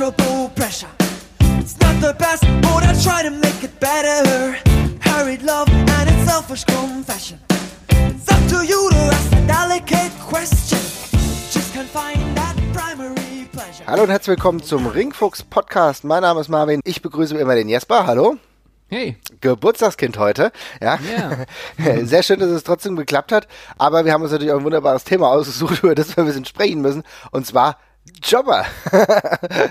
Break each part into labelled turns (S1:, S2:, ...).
S1: Unmeasurable pressure. It's not the best, but I try to make it better. Hurried love and its selfish confession. It's up to you to ask a delicate question. Just can't find that primary pleasure.
S2: Hallo und herzlich willkommen zum Ringfuchs Podcast. Mein Name ist Marvin. Ich begrüße wie immer den Jesper. Hallo.
S3: Hey.
S2: Geburtstagskind heute. Ja.
S3: Ja.
S2: Sehr schön, dass es trotzdem geklappt hat. Aber wir haben uns natürlich auch ein wunderbares Thema ausgesucht, über das wir ein bisschen sprechen müssen. Und zwar Jobber.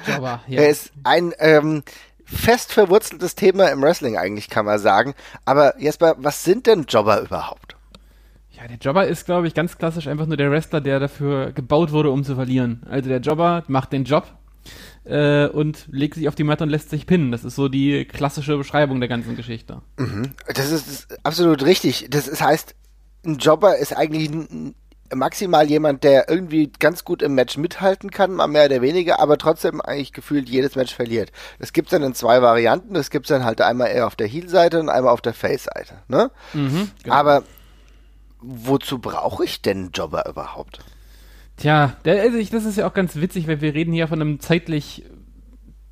S3: Jobber, ja.
S2: Er ist ein ähm, fest verwurzeltes Thema im Wrestling eigentlich, kann man sagen. Aber Jesper, was sind denn Jobber überhaupt?
S3: Ja, der Jobber ist, glaube ich, ganz klassisch einfach nur der Wrestler, der dafür gebaut wurde, um zu verlieren. Also der Jobber macht den Job äh, und legt sich auf die Matte und lässt sich pinnen. Das ist so die klassische Beschreibung der ganzen Geschichte.
S2: Das ist, das ist absolut richtig. Das ist, heißt, ein Jobber ist eigentlich ein, maximal jemand, der irgendwie ganz gut im Match mithalten kann, mal mehr oder weniger, aber trotzdem eigentlich gefühlt jedes Match verliert. Das gibt's dann in zwei Varianten. Das gibt's dann halt einmal eher auf der Heel-Seite und einmal auf der Face-Seite. Ne?
S3: Mhm, genau.
S2: Aber wozu brauche ich denn Jobber überhaupt?
S3: Tja, also das ist ja auch ganz witzig, weil wir reden hier von einem zeitlich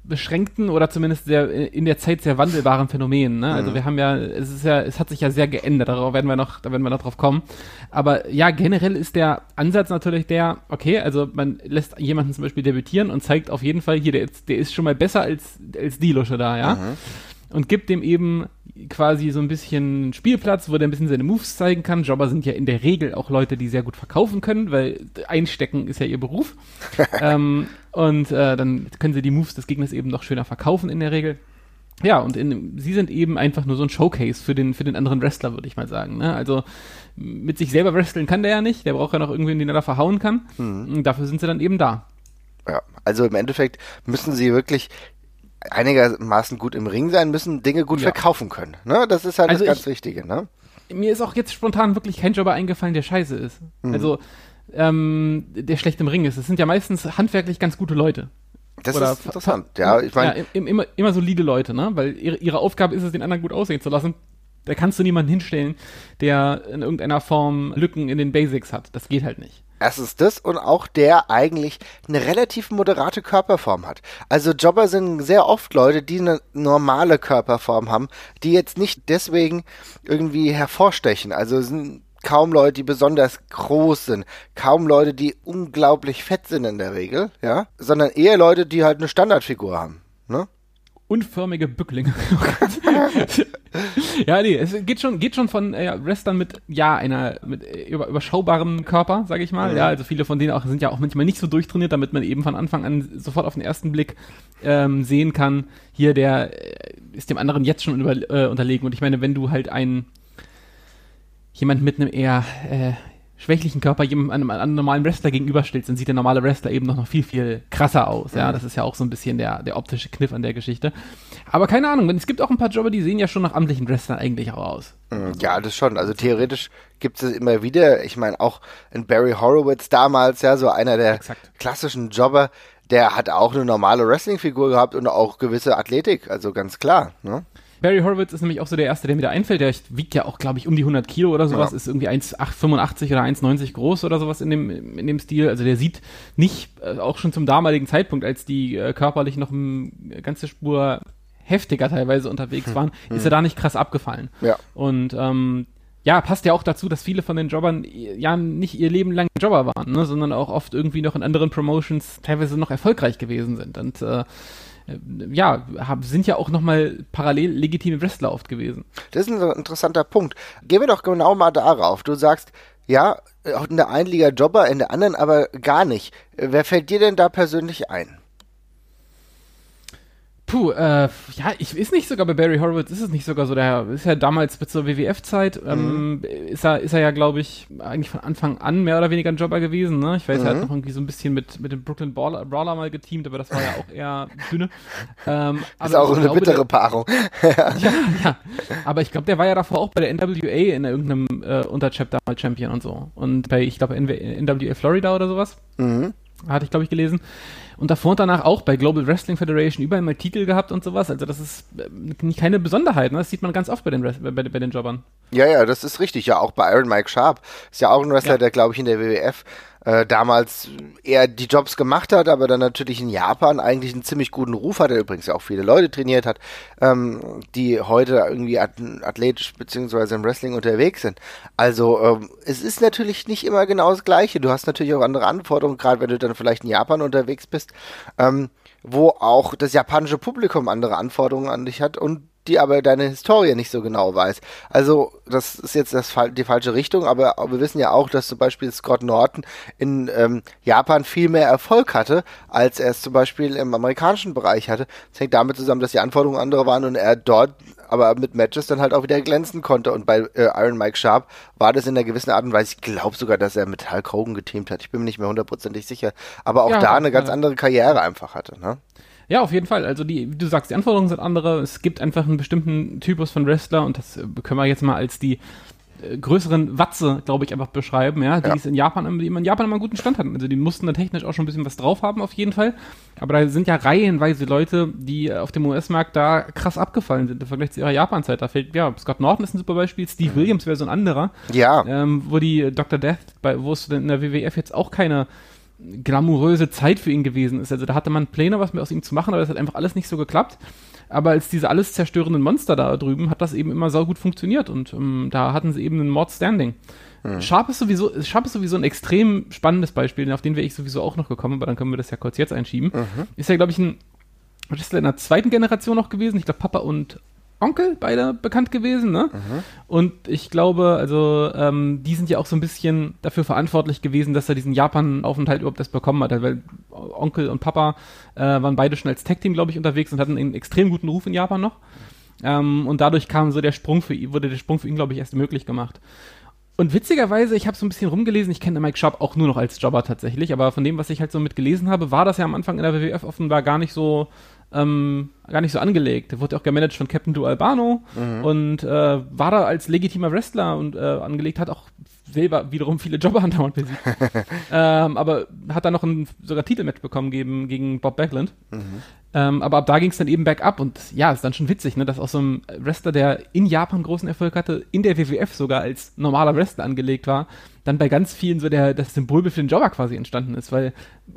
S3: beschränkten oder zumindest sehr, in der Zeit sehr wandelbaren Phänomen. Ne? Also wir haben ja, es ist ja, es hat sich ja sehr geändert, darauf werden wir noch, da werden wir noch drauf kommen. Aber ja, generell ist der Ansatz natürlich der, okay, also man lässt jemanden zum Beispiel debütieren und zeigt auf jeden Fall hier, der ist, der ist schon mal besser als, als die Lusche da, ja. Und gibt dem eben quasi so ein bisschen Spielplatz, wo der ein bisschen seine Moves zeigen kann. Jobber sind ja in der Regel auch Leute, die sehr gut verkaufen können, weil einstecken ist ja ihr Beruf. ähm, und äh, dann können sie die Moves des Gegners eben noch schöner verkaufen in der Regel. Ja, und in, sie sind eben einfach nur so ein Showcase für den, für den anderen Wrestler, würde ich mal sagen. Ne? Also mit sich selber wresteln kann der ja nicht, der braucht ja noch irgendwen, den er da verhauen kann. Und dafür sind sie dann eben da.
S2: Ja, also im Endeffekt müssen sie wirklich einigermaßen gut im Ring sein, müssen Dinge gut
S3: Ja.
S2: verkaufen können. Ne? Das ist halt
S3: Also
S2: das ganz
S3: ich-
S2: Wichtige. Ne?
S3: Mir ist auch jetzt spontan wirklich kein Jobber eingefallen, der scheiße ist. Also, ähm, der schlecht im Ring ist. Es sind ja meistens handwerklich ganz gute Leute.
S2: Das
S3: Oder
S2: ist interessant. Ja, ich meine,
S3: ja, im, immer, immer solide Leute, ne? Weil ihre, ihre Aufgabe ist es, den anderen gut aussehen zu lassen. Da kannst du niemanden hinstellen, der in irgendeiner Form Lücken in den Basics hat. Das geht halt nicht.
S2: Erstens das und auch der eigentlich eine relativ moderate Körperform hat. Also Jobber sind sehr oft Leute, die eine normale Körperform haben, die jetzt nicht deswegen irgendwie hervorstechen. Also sind kaum Leute, die besonders groß sind, kaum Leute, die unglaublich fett sind in der Regel, ja, sondern eher Leute, die halt eine Standardfigur haben. Ne?
S3: Unförmige Bücklinge. Oh ja, nee, es geht schon, geht schon von äh, Wrestlern mit, ja, einer mit äh, über, überschaubarem Körper, sage ich mal. Ja, also viele von denen auch sind ja auch manchmal nicht so durchtrainiert, damit man eben von Anfang an sofort auf den ersten Blick ähm, sehen kann, hier der äh, ist dem anderen jetzt schon über, äh, unterlegen. Und ich meine, wenn du halt einen jemand mit einem eher äh, schwächlichen Körper jemandem einem, einem normalen Wrestler gegenüberstellst, dann sieht der normale Wrestler eben noch, noch viel, viel krasser aus. Ja, das ist ja auch so ein bisschen der, der optische Kniff an der Geschichte. Aber keine Ahnung, es gibt auch ein paar Jobber, die sehen ja schon nach amtlichen Wrestlern eigentlich auch aus.
S2: Mm, Ja, das schon. Also theoretisch gibt es immer wieder. Ich meine, auch in Barry Horowitz damals, ja, so einer der
S3: Exakt.
S2: klassischen Jobber, der hat auch eine normale Wrestling-Figur gehabt und auch gewisse Athletik. Also ganz klar. Ne?
S3: Barry Horowitz ist nämlich auch so der Erste, der mir da einfällt. Der wiegt ja auch, glaube ich, um die 100 Kilo oder sowas,
S2: Ja.
S3: ist irgendwie 1,85 oder 1,90 groß oder sowas in dem, in dem Stil. Also der sieht nicht, äh, auch schon zum damaligen Zeitpunkt, als die äh, körperlich noch eine ganze Spur heftiger teilweise unterwegs waren, ist er da nicht krass abgefallen.
S2: Ja.
S3: Und ähm, ja, passt ja auch dazu, dass viele von den Jobbern ja nicht ihr Leben lang Jobber waren, ne, sondern auch oft irgendwie noch in anderen Promotions teilweise noch erfolgreich gewesen sind. Und äh, ja, hab, sind ja auch nochmal parallel legitime Wrestler oft gewesen.
S2: Das ist ein interessanter Punkt. Gehen wir doch genau mal darauf. Du sagst, ja, auch in der einen Liga Jobber, in der anderen aber gar nicht. Äh, Wer fällt dir denn da persönlich ein?
S3: Puh, äh, ja, ich ist nicht sogar bei Barry Horowitz, ist es nicht sogar so, der ist ja damals bis zur WWF-Zeit, ähm, ist er, ist er ja, glaube ich, eigentlich von Anfang an mehr oder weniger ein Jobber gewesen, ne? Ich weiß, er hat noch irgendwie so ein bisschen mit, mit dem Brooklyn Brawler, Brawler mal geteamt, aber das war ja auch eher dünne. Ähm,
S2: ist auch eine
S3: glaube,
S2: bittere Paarung.
S3: Ja, ja. Aber ich glaube, der war ja davor auch bei der NWA in irgendeinem äh, Unterchapter mal Champion und so. Und bei, ich glaube, NWA Florida oder sowas.
S2: Mhm.
S3: Hatte ich, glaube ich, gelesen. Und davor und danach auch bei Global Wrestling Federation überall mal Titel gehabt und sowas. Also das ist äh, keine Besonderheit, ne? das sieht man ganz oft bei den, bei, bei den Jobbern.
S2: Ja, ja, das ist richtig. Ja, auch bei Iron Mike Sharp. Ist ja auch ein Wrestler, ja. der, glaube ich, in der WWF äh, damals eher die Jobs gemacht hat, aber dann natürlich in Japan eigentlich einen ziemlich guten Ruf hat, er übrigens auch viele Leute trainiert hat, ähm, die heute irgendwie athletisch beziehungsweise im Wrestling unterwegs sind. Also ähm, es ist natürlich nicht immer genau das Gleiche. Du hast natürlich auch andere Anforderungen, gerade wenn du dann vielleicht in Japan unterwegs bist, ähm, wo auch das japanische Publikum andere Anforderungen an dich hat und die aber deine Historie nicht so genau weiß. Also, das ist jetzt das, die falsche Richtung, aber wir wissen ja auch, dass zum Beispiel Scott Norton in ähm, Japan viel mehr Erfolg hatte, als er es zum Beispiel im amerikanischen Bereich hatte. Das hängt damit zusammen, dass die Anforderungen andere waren und er dort aber mit Matches dann halt auch wieder glänzen konnte. Und bei äh, Iron Mike Sharp war das in einer gewissen Art und Weise, ich glaube sogar, dass er mit Hulk Hogan geteamt hat. Ich bin mir nicht mehr hundertprozentig sicher. Aber auch ja, da eine ganz andere Karriere einfach hatte. Ne?
S3: Ja, auf jeden Fall. Also die, wie du sagst, die Anforderungen sind andere. Es gibt einfach einen bestimmten Typus von Wrestler und das äh, können wir jetzt mal als die äh, größeren Watze, glaube ich, einfach beschreiben, ja, die ja. es in Japan, die in Japan immer einen guten Stand hatten. Also die mussten da technisch auch schon ein bisschen was drauf haben, auf jeden Fall. Aber da sind ja reihenweise Leute, die auf dem US-Markt da krass abgefallen sind im Vergleich zu ihrer Japan-Zeit. Da fällt, ja, Scott Norton ist ein super Beispiel, Steve mhm. Williams wäre so ein anderer.
S2: Ja.
S3: Ähm, wo die Dr. Death, bei, wo es in der WWF jetzt auch keine glamouröse Zeit für ihn gewesen ist. Also da hatte man Pläne, was mit aus ihm zu machen, aber das hat einfach alles nicht so geklappt. Aber als diese alles zerstörenden Monster da drüben, hat das eben immer sau gut funktioniert und ähm, da hatten sie eben einen Mord Standing. Hm. Sharp, ist sowieso, Sharp ist sowieso ein extrem spannendes Beispiel, auf den wäre ich sowieso auch noch gekommen, aber dann können wir das ja kurz jetzt einschieben. Mhm. Ist ja, glaube ich, ein Wrestler in der zweiten Generation noch gewesen. Ich glaube, Papa und Onkel beide bekannt gewesen, ne? Mhm. Und ich glaube, also ähm, die sind ja auch so ein bisschen dafür verantwortlich gewesen, dass er diesen Japan-Aufenthalt überhaupt erst bekommen hat, weil Onkel und Papa äh, waren beide schon als Tech-Team, glaube ich, unterwegs und hatten einen extrem guten Ruf in Japan noch. Ähm, und dadurch kam so der Sprung für ihn, wurde der Sprung für ihn, glaube ich, erst möglich gemacht. Und witzigerweise, ich habe so ein bisschen rumgelesen, ich kenne Mike Sharp auch nur noch als Jobber tatsächlich, aber von dem, was ich halt so mitgelesen habe, war das ja am Anfang in der WWF offenbar gar nicht so ähm, gar nicht so angelegt. Er wurde auch gemanagt von Captain Du Albano mhm. und äh, war da als legitimer Wrestler und äh, angelegt, hat auch selber wiederum viele Jobber andauernd besiegt. ähm, aber hat dann noch ein sogar Titelmatch bekommen gegen, gegen Bob Backlund. Mhm. Ähm, aber ab da ging es dann eben bergab und ja, ist dann schon witzig, ne, dass auch so ein Wrestler, der in Japan großen Erfolg hatte, in der WWF sogar als normaler Wrestler angelegt war, dann bei ganz vielen so der, das Symbol für den Jobber quasi entstanden ist, weil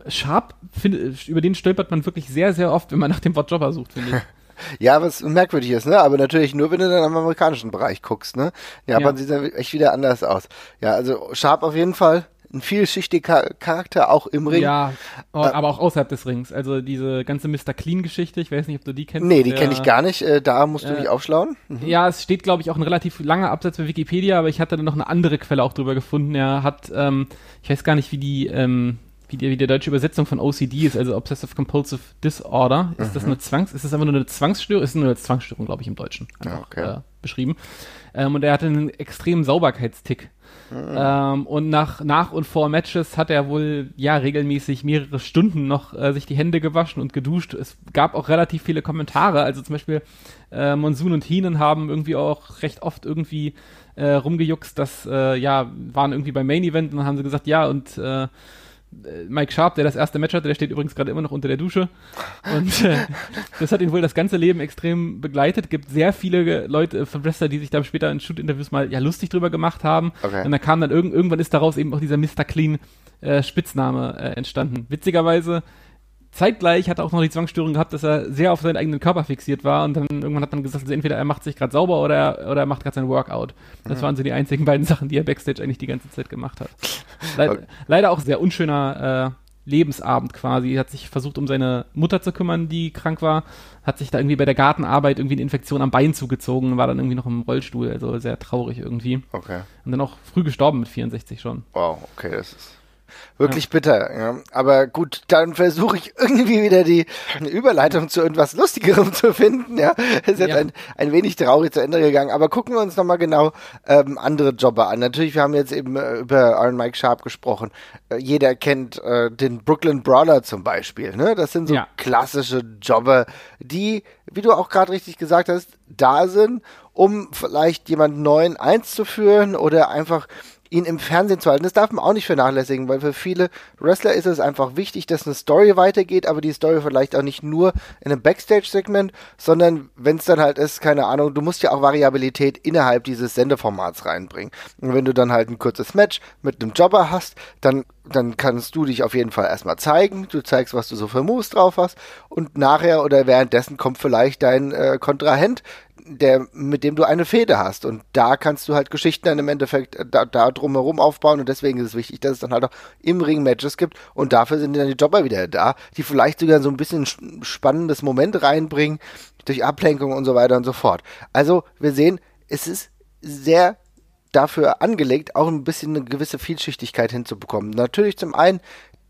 S3: Sharp, find, über den stolpert man wirklich sehr, sehr oft, wenn man nach dem Wort Jobber sucht, finde ich.
S2: Ja, was merkwürdig ist, ne? Aber natürlich nur, wenn du dann am amerikanischen Bereich guckst, ne? Japan ja. sieht dann echt wieder anders aus. Ja, also Sharp auf jeden Fall ein vielschichtiger Charakter auch im Ring.
S3: Ja, äh, aber auch außerhalb des Rings. Also diese ganze Mr. Clean-Geschichte, ich weiß nicht, ob du die kennst.
S2: Nee, die kenne ich gar nicht. Äh, da musst du äh, dich aufschlauen.
S3: Mhm. Ja, es steht, glaube ich, auch ein relativ langer Absatz bei Wikipedia, aber ich hatte dann noch eine andere Quelle auch drüber gefunden. Er hat, ähm, ich weiß gar nicht, wie die, ähm, wie die, wie die deutsche Übersetzung von OCD ist, also Obsessive Compulsive Disorder. Ist mhm. das eine Zwangs, ist das einfach nur eine Zwangsstörung? Ist nur eine Zwangsstörung, glaube ich, im Deutschen. Einfach, okay. äh, beschrieben. Ähm, und er hatte einen extremen Sauberkeitstick. Ähm, und nach, nach und vor Matches hat er wohl ja regelmäßig mehrere Stunden noch äh, sich die Hände gewaschen und geduscht. Es gab auch relativ viele Kommentare. Also zum Beispiel äh, Monsoon und Heenan haben irgendwie auch recht oft irgendwie äh, rumgejuckst, dass äh, ja, waren irgendwie beim Main Event und dann haben sie gesagt, ja, und äh, Mike Sharp, der das erste Match hatte, der steht übrigens gerade immer noch unter der Dusche. Und äh, das hat ihn wohl das ganze Leben extrem begleitet. Gibt sehr viele Leute von Wrestler, die sich da später in Shoot-Interviews mal ja lustig drüber gemacht haben. Okay. Und dann kam dann irgend, irgendwann ist daraus eben auch dieser Mr. Clean äh, Spitzname äh, entstanden. Witzigerweise zeitgleich hat er auch noch die Zwangsstörung gehabt, dass er sehr auf seinen eigenen Körper fixiert war und dann irgendwann hat man gesagt, also entweder er macht sich gerade sauber oder er, oder er macht gerade sein Workout. Das mhm. waren so die einzigen beiden Sachen, die er Backstage eigentlich die ganze Zeit gemacht hat. Le okay. Leider auch sehr unschöner äh, Lebensabend quasi. Er hat sich versucht, um seine Mutter zu kümmern, die krank war, hat sich da irgendwie bei der Gartenarbeit irgendwie eine Infektion am Bein zugezogen, war dann irgendwie noch im Rollstuhl, also sehr traurig irgendwie.
S2: Okay.
S3: Und dann auch früh gestorben mit 64 schon.
S2: Wow, okay, das ist Wirklich ja. bitter, ja. Aber gut, dann versuche ich irgendwie wieder die Überleitung zu irgendwas Lustigerem zu finden, ja. Ist jetzt ja. ein, ein wenig traurig zu Ende gegangen. Aber gucken wir uns nochmal genau ähm, andere Jobber an. Natürlich, wir haben jetzt eben äh, über Iron Mike Sharp gesprochen. Äh, jeder kennt äh, den Brooklyn Brawler zum Beispiel, ne? Das sind so klassische Jobber, die, wie du auch gerade richtig gesagt hast, da sind, um vielleicht jemanden neuen einzuführen oder einfach ihn im Fernsehen zu halten. Das darf man auch nicht vernachlässigen, weil für viele Wrestler ist es einfach wichtig, dass eine Story weitergeht, aber die Story vielleicht auch nicht nur in einem Backstage-Segment, sondern wenn es dann halt ist, keine Ahnung, du musst ja auch Variabilität innerhalb dieses Sendeformats reinbringen. Und wenn du dann halt ein kurzes Match mit einem Jobber hast, dann dann kannst du dich auf jeden Fall erstmal zeigen. Du zeigst, was du so für Moves drauf hast. Und nachher oder währenddessen kommt vielleicht dein äh, Kontrahent, der, mit dem du eine Fehde hast. Und da kannst du halt Geschichten dann im Endeffekt äh, da, da drumherum aufbauen. Und deswegen ist es wichtig, dass es dann halt auch im Ring Matches gibt. Und dafür sind dann die Jobber wieder da, die vielleicht sogar so ein bisschen spannendes Moment reinbringen, durch Ablenkung und so weiter und so fort. Also, wir sehen, es ist sehr dafür angelegt, auch ein bisschen eine gewisse Vielschichtigkeit hinzubekommen. Natürlich zum einen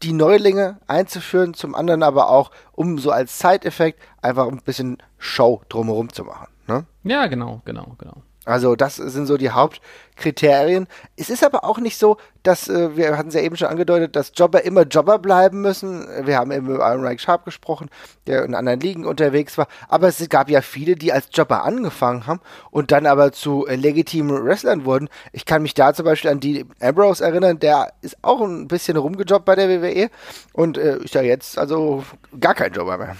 S2: die Neulinge einzuführen, zum anderen aber auch, um so als Side-Effekt einfach ein bisschen Show drumherum zu machen. Ne?
S3: Ja, genau, genau, genau.
S2: Also das sind so die Hauptkriterien. Es ist aber auch nicht so, dass, äh, wir hatten es ja eben schon angedeutet, dass Jobber immer Jobber bleiben müssen. Wir haben eben über Iron Reich Sharp gesprochen, der in anderen Ligen unterwegs war. Aber es gab ja viele, die als Jobber angefangen haben und dann aber zu äh, legitimen Wrestlern wurden. Ich kann mich da zum Beispiel an die Ambrose erinnern, der ist auch ein bisschen rumgejobbt bei der WWE und äh, ist ja jetzt also gar kein Jobber mehr.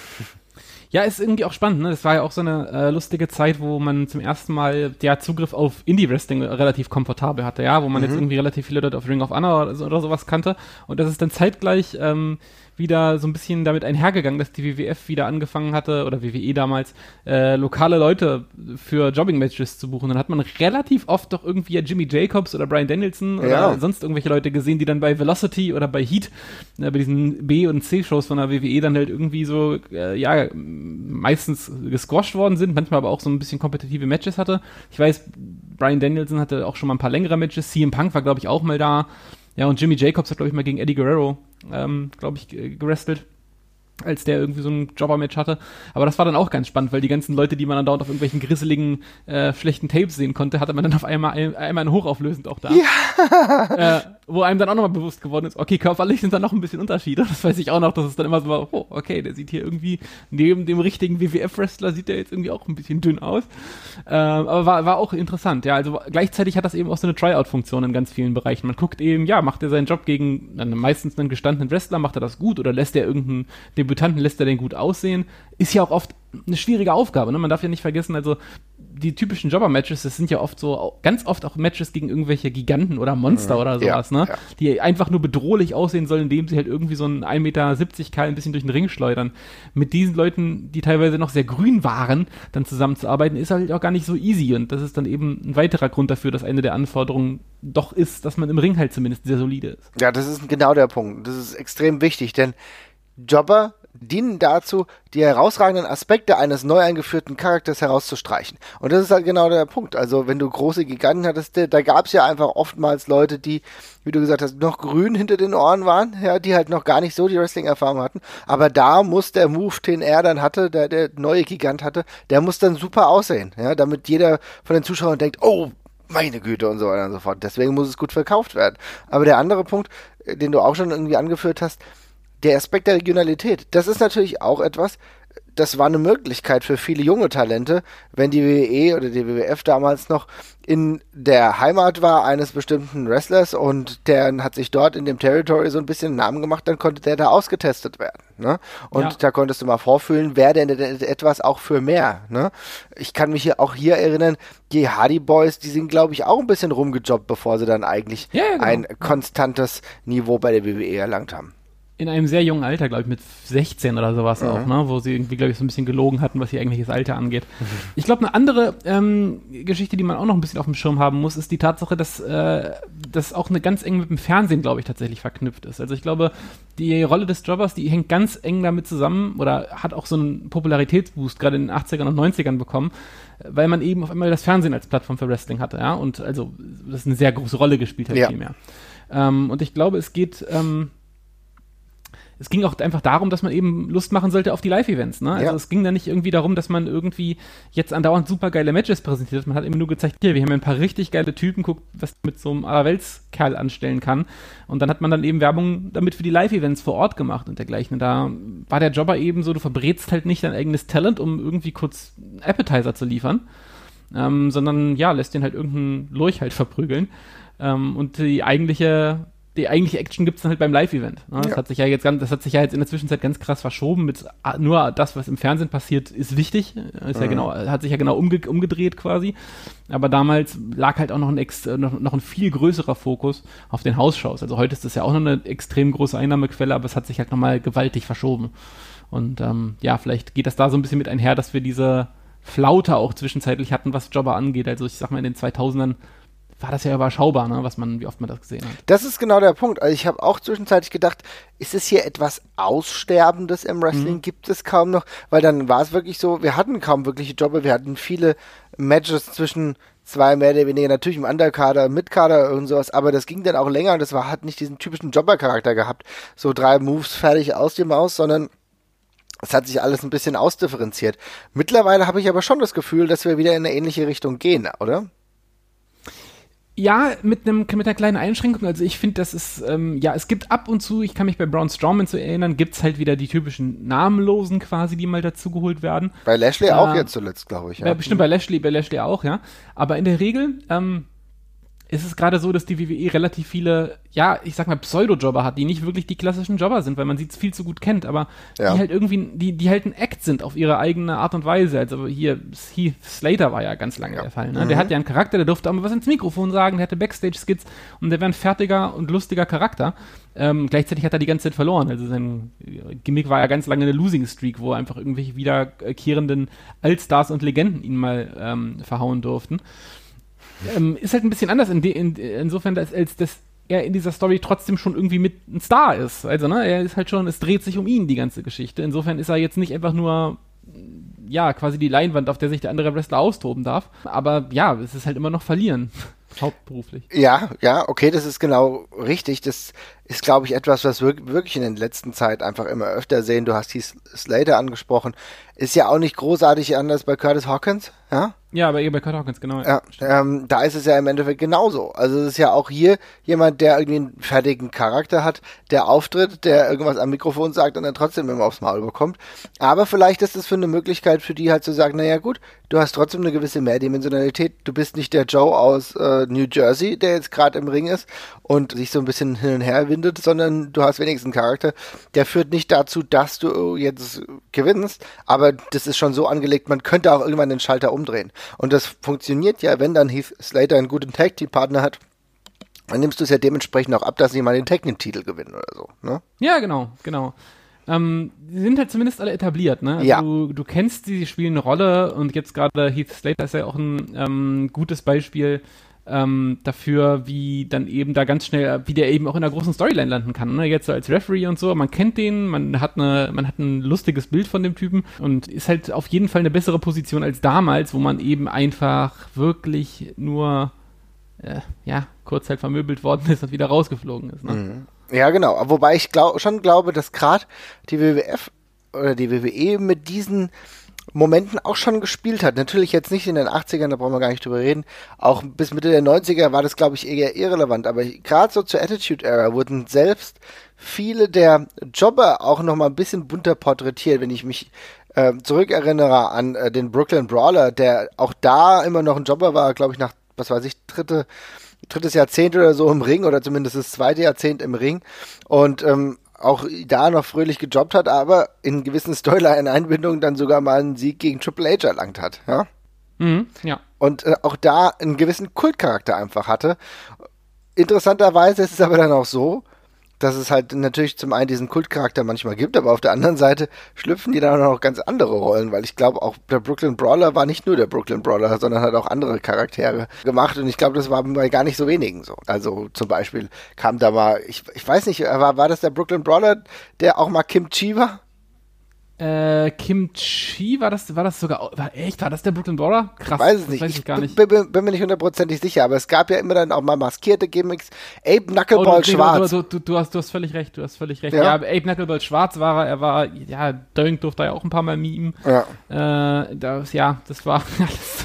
S3: Ja, ist irgendwie auch spannend, ne? Das war ja auch so eine äh, lustige Zeit, wo man zum ersten Mal ja Zugriff auf Indie-Wrestling relativ komfortabel hatte, ja, wo man mhm. jetzt irgendwie relativ viele Leute auf Ring of Honor oder, so, oder sowas kannte. Und das ist dann zeitgleich ähm, wieder so ein bisschen damit einhergegangen, dass die WWF wieder angefangen hatte, oder WWE damals, äh, lokale Leute für Jobbing-Matches zu buchen. Dann hat man relativ oft doch irgendwie ja Jimmy Jacobs oder Brian Danielson ja. oder sonst irgendwelche Leute gesehen, die dann bei Velocity oder bei Heat, äh, bei diesen B- und C-Shows von der WWE dann halt irgendwie so, äh, ja, meistens gesquashed worden sind, manchmal aber auch so ein bisschen kompetitive Matches hatte. Ich weiß, Brian Danielson hatte auch schon mal ein paar längere Matches. CM Punk war, glaube ich, auch mal da. Ja, und Jimmy Jacobs hat, glaube ich, mal gegen Eddie Guerrero, ähm, glaube ich, gerestelt als der irgendwie so ein Jobber-Match hatte. Aber das war dann auch ganz spannend, weil die ganzen Leute, die man dann dort auf irgendwelchen grisseligen, äh, schlechten Tapes sehen konnte, hatte man dann auf einmal ein, einmal ein hochauflösend auch da. Ja. Äh, wo einem dann auch nochmal bewusst geworden ist, okay, körperlich sind da noch ein bisschen Unterschiede. Das weiß ich auch noch, dass es dann immer so war, oh, okay, der sieht hier irgendwie, neben dem richtigen WWF-Wrestler sieht der jetzt irgendwie auch ein bisschen dünn aus. Ähm, aber war, war auch interessant, ja. Also gleichzeitig hat das eben auch so eine Tryout-Funktion in ganz vielen Bereichen. Man guckt eben, ja, macht er seinen Job gegen dann meistens einen gestandenen Wrestler, macht er das gut oder lässt er irgendeinen Debütanten, lässt er den gut aussehen? Ist ja auch oft eine schwierige Aufgabe. Ne? Man darf ja nicht vergessen, also die typischen Jobber-Matches, das sind ja oft so, ganz oft auch Matches gegen irgendwelche Giganten oder Monster mhm. oder sowas, ja, ne? Ja. Die einfach nur bedrohlich aussehen sollen, indem sie halt irgendwie so einen 1,70 Meter Kerl ein bisschen durch den Ring schleudern. Mit diesen Leuten, die teilweise noch sehr grün waren, dann zusammenzuarbeiten, ist halt auch gar nicht so easy. Und das ist dann eben ein weiterer Grund dafür, dass eine der Anforderungen doch ist, dass man im Ring halt zumindest sehr solide ist.
S2: Ja, das ist genau der Punkt. Das ist extrem wichtig, denn Jobber dienen dazu, die herausragenden Aspekte eines neu eingeführten Charakters herauszustreichen. Und das ist halt genau der Punkt. Also wenn du große Giganten hattest, da gab es ja einfach oftmals Leute, die, wie du gesagt hast, noch grün hinter den Ohren waren, ja, die halt noch gar nicht so die Wrestling-Erfahrung hatten. Aber da muss der Move, den er dann hatte, der, der neue Gigant hatte, der muss dann super aussehen, ja, damit jeder von den Zuschauern denkt, oh, meine Güte und so weiter und so fort. Deswegen muss es gut verkauft werden. Aber der andere Punkt, den du auch schon irgendwie angeführt hast, der Aspekt der Regionalität, das ist natürlich auch etwas, das war eine Möglichkeit für viele junge Talente, wenn die WWE oder die WWF damals noch in der Heimat war eines bestimmten Wrestlers und der hat sich dort in dem Territory so ein bisschen einen Namen gemacht, dann konnte der da ausgetestet werden. Ne? Und ja. da konntest du mal vorfühlen, wer denn etwas auch für mehr. Ne? Ich kann mich hier auch hier erinnern, die Hardy Boys, die sind, glaube ich, auch ein bisschen rumgejobbt, bevor sie dann eigentlich ja, genau. ein konstantes Niveau bei der WWE erlangt haben
S3: in einem sehr jungen Alter, glaube ich, mit 16 oder sowas mhm. auch, ne? wo sie irgendwie, glaube ich, so ein bisschen gelogen hatten, was ihr eigentliches Alter angeht. Mhm. Ich glaube, eine andere ähm, Geschichte, die man auch noch ein bisschen auf dem Schirm haben muss, ist die Tatsache, dass äh, das auch eine ganz eng mit dem Fernsehen, glaube ich, tatsächlich verknüpft ist. Also ich glaube, die Rolle des Jobbers, die hängt ganz eng damit zusammen oder hat auch so einen Popularitätsboost gerade in den 80ern und 90ern bekommen, weil man eben auf einmal das Fernsehen als Plattform für Wrestling hatte, ja, und also das eine sehr große Rolle gespielt hat, ja. vielmehr. Ähm, und ich glaube, es geht ähm, es ging auch einfach darum, dass man eben Lust machen sollte auf die Live-Events. Ne? Also ja. es ging da nicht irgendwie darum, dass man irgendwie jetzt andauernd super geile Matches präsentiert. Man hat immer nur gezeigt, hier, wir haben ein paar richtig geile Typen, guckt, was mit so einem Allerweltskerl anstellen kann. Und dann hat man dann eben Werbung damit für die Live-Events vor Ort gemacht und dergleichen. Und da war der Jobber eben so, du verbrätst halt nicht dein eigenes Talent, um irgendwie kurz Appetizer zu liefern. Ähm, sondern ja, lässt den halt irgendeinen Lurch halt verprügeln. Ähm, und die eigentliche die eigentliche Action gibt es dann halt beim Live-Event. Ne? Das
S2: Ja.
S3: hat sich ja jetzt ganz, das hat sich ja jetzt in der Zwischenzeit ganz krass verschoben. Mit nur das, was im Fernsehen passiert, ist wichtig. Ist ja genau, hat sich ja genau umge umgedreht quasi. Aber damals lag halt auch noch ein, ex noch, noch ein viel größerer Fokus auf den Hausshows. Also heute ist das ja auch noch eine extrem große Einnahmequelle, aber es hat sich halt nochmal gewaltig verschoben. Und ähm, ja, vielleicht geht das da so ein bisschen mit einher, dass wir diese Flaute auch zwischenzeitlich hatten, was Jobber angeht. Also ich sag mal, in den 2000ern war das ja überschaubar, ne? was man, wie oft man das gesehen hat.
S2: Das ist genau der Punkt. Also ich habe auch zwischenzeitlich gedacht, ist es hier etwas Aussterbendes im Wrestling? Gibt es kaum noch? Weil dann war es wirklich so, wir hatten kaum wirkliche Jobber, wir hatten viele Matches zwischen zwei mehr oder weniger natürlich im Underkader, Mitkader und sowas, aber das ging dann auch länger und das war hat nicht diesen typischen Jobber-Charakter gehabt. So drei Moves fertig aus die Maus, sondern es hat sich alles ein bisschen ausdifferenziert. Mittlerweile habe ich aber schon das Gefühl, dass wir wieder in eine ähnliche Richtung gehen, oder?
S3: Ja, mit einem mit einer kleinen Einschränkung. Also ich finde, das ist ähm, ja, es gibt ab und zu, ich kann mich bei Braun Strowman zu erinnern, gibt's halt wieder die typischen Namenlosen quasi, die mal dazugeholt werden.
S2: Bei Lashley
S3: Ja.
S2: auch jetzt zuletzt, glaube ich.
S3: Ja. Bestimmt bei Lashley, bei Lashley auch, ja. Aber in der Regel ähm, ist es gerade so, dass die WWE relativ viele, ja, ich sag mal, Pseudo-Jobber hat, die nicht wirklich die klassischen Jobber sind, weil man sie viel zu gut kennt, aber
S2: Ja.
S3: die halt irgendwie, die, die halt ein Act sind auf ihre eigene Art und Weise. Also hier, Heath Slater war ja ganz lange der Fall. Ne? Der hat ja einen Charakter, der durfte aber was ins Mikrofon sagen, der hatte Backstage-Skits und der wäre ein fertiger und lustiger Charakter. Ähm, gleichzeitig hat er die ganze Zeit verloren. Also sein Gimmick war ja ganz lange eine Losing Streak, wo einfach irgendwelche wiederkehrenden Allstars und Legenden ihn mal ähm, verhauen durften ähm, ist halt ein bisschen anders in de, in, insofern, als, als dass er in dieser Story trotzdem schon irgendwie mit ein Star ist. Also, ne, er ist halt schon, es dreht sich um ihn, die ganze Geschichte. Insofern ist er jetzt nicht einfach nur, ja, quasi die Leinwand, auf der sich der andere Wrestler austoben darf. Aber ja, es ist halt immer noch verlieren. Hauptberuflich.
S2: Ja, ja, okay, das ist genau richtig. Das ist, glaube ich, etwas, was wir wirklich in der letzten Zeit einfach immer öfter sehen. Du hast die Slater angesprochen. Ist ja auch nicht großartig anders bei Curtis Hawkins, ja?
S3: Ja, aber eher bei Kurt Hawkins, genau.
S2: Ja, ähm, da ist es ja im Endeffekt genauso. Also es ist ja auch hier jemand, der irgendwie einen fertigen Charakter hat, der auftritt, der irgendwas am Mikrofon sagt und dann trotzdem immer aufs Maul bekommt. Aber vielleicht ist es für eine Möglichkeit für die halt zu sagen, naja gut, du hast trotzdem eine gewisse Mehrdimensionalität. Du bist nicht der Joe aus äh, New Jersey, der jetzt gerade im Ring ist und sich so ein bisschen hin und her windet, sondern du hast wenigstens einen Charakter, der führt nicht dazu, dass du jetzt gewinnst, aber das ist schon so angelegt, man könnte auch irgendwann den Schalter umdrehen. Und das funktioniert ja, wenn dann Heath Slater einen guten Tag-Team-Partner hat, dann nimmst du es ja dementsprechend auch ab, dass sie mal den Tag-Team-Titel gewinnen oder so. Ne?
S3: Ja, genau, genau. Ähm, die sind halt zumindest alle etabliert, ne? Also
S2: Ja.
S3: du, du kennst sie, sie spielen eine Rolle und jetzt gerade Heath Slater ist ja auch ein ähm, gutes Beispiel ähm, dafür, wie dann eben da ganz schnell, wie der eben auch in der großen Storyline landen kann. Ne? Jetzt so als Referee und so, man kennt den, man hat eine, man hat ein lustiges Bild von dem Typen und ist halt auf jeden Fall eine bessere Position als damals, wo man eben einfach wirklich nur äh, ja, kurz halt vermöbelt worden ist und wieder rausgeflogen ist. Ne?
S2: Ja, genau. Wobei ich glaub, schon glaube, dass gerade die WWF oder die WWE mit diesen Momenten auch schon gespielt hat. Natürlich jetzt nicht in den 80ern, da brauchen wir gar nicht drüber reden. Auch bis Mitte der 90er war das, glaube ich, eher irrelevant. Aber gerade so zur Attitude Era wurden selbst viele der Jobber auch noch mal ein bisschen bunter porträtiert, wenn ich mich äh, zurückerinnere an äh, den Brooklyn Brawler, der auch da immer noch ein Jobber war, glaube ich, nach, was weiß ich, dritte drittes Jahrzehnt oder so im Ring oder zumindest das zweite Jahrzehnt im Ring und ähm, auch da noch fröhlich gejobbt hat, aber in gewissen Storyline-Einbindungen dann sogar mal einen Sieg gegen Triple H erlangt hat, ja.
S3: Mhm, ja.
S2: Und äh, auch da einen gewissen Kultcharakter einfach hatte. Interessanterweise ist es aber dann auch so, dass es halt natürlich zum einen diesen Kultcharakter manchmal gibt, aber auf der anderen Seite schlüpfen die dann auch noch ganz andere Rollen, weil ich glaube auch der Brooklyn Brawler war nicht nur der Brooklyn Brawler, sondern hat auch andere Charaktere gemacht und ich glaube, das war bei gar nicht so wenigen so. Also zum Beispiel kam da mal, ich, ich weiß nicht, war, war das der Brooklyn Brawler, der auch mal Kim Chi war?
S3: Äh, Kim Chi, war das, war das sogar, war echt, war das der Brooklyn Brawler? Krass,
S2: Weiß es nicht.
S3: weiß
S2: ich
S3: ich gar nicht.
S2: Bin, bin, bin mir nicht hundertprozentig sicher, aber es gab ja immer dann auch mal maskierte Gimmicks. Abe
S3: Oh,
S2: Knuckleball
S3: du,
S2: schwarz.
S3: Du, du, du, hast, du hast völlig recht, du hast völlig recht.
S2: Ja.
S3: Ja, Abe Knuckleball schwarz war er, er war, ja, Doink durfte ja auch ein paar Mal mimen.
S2: Ja.
S3: Äh, das, ja, das war alles,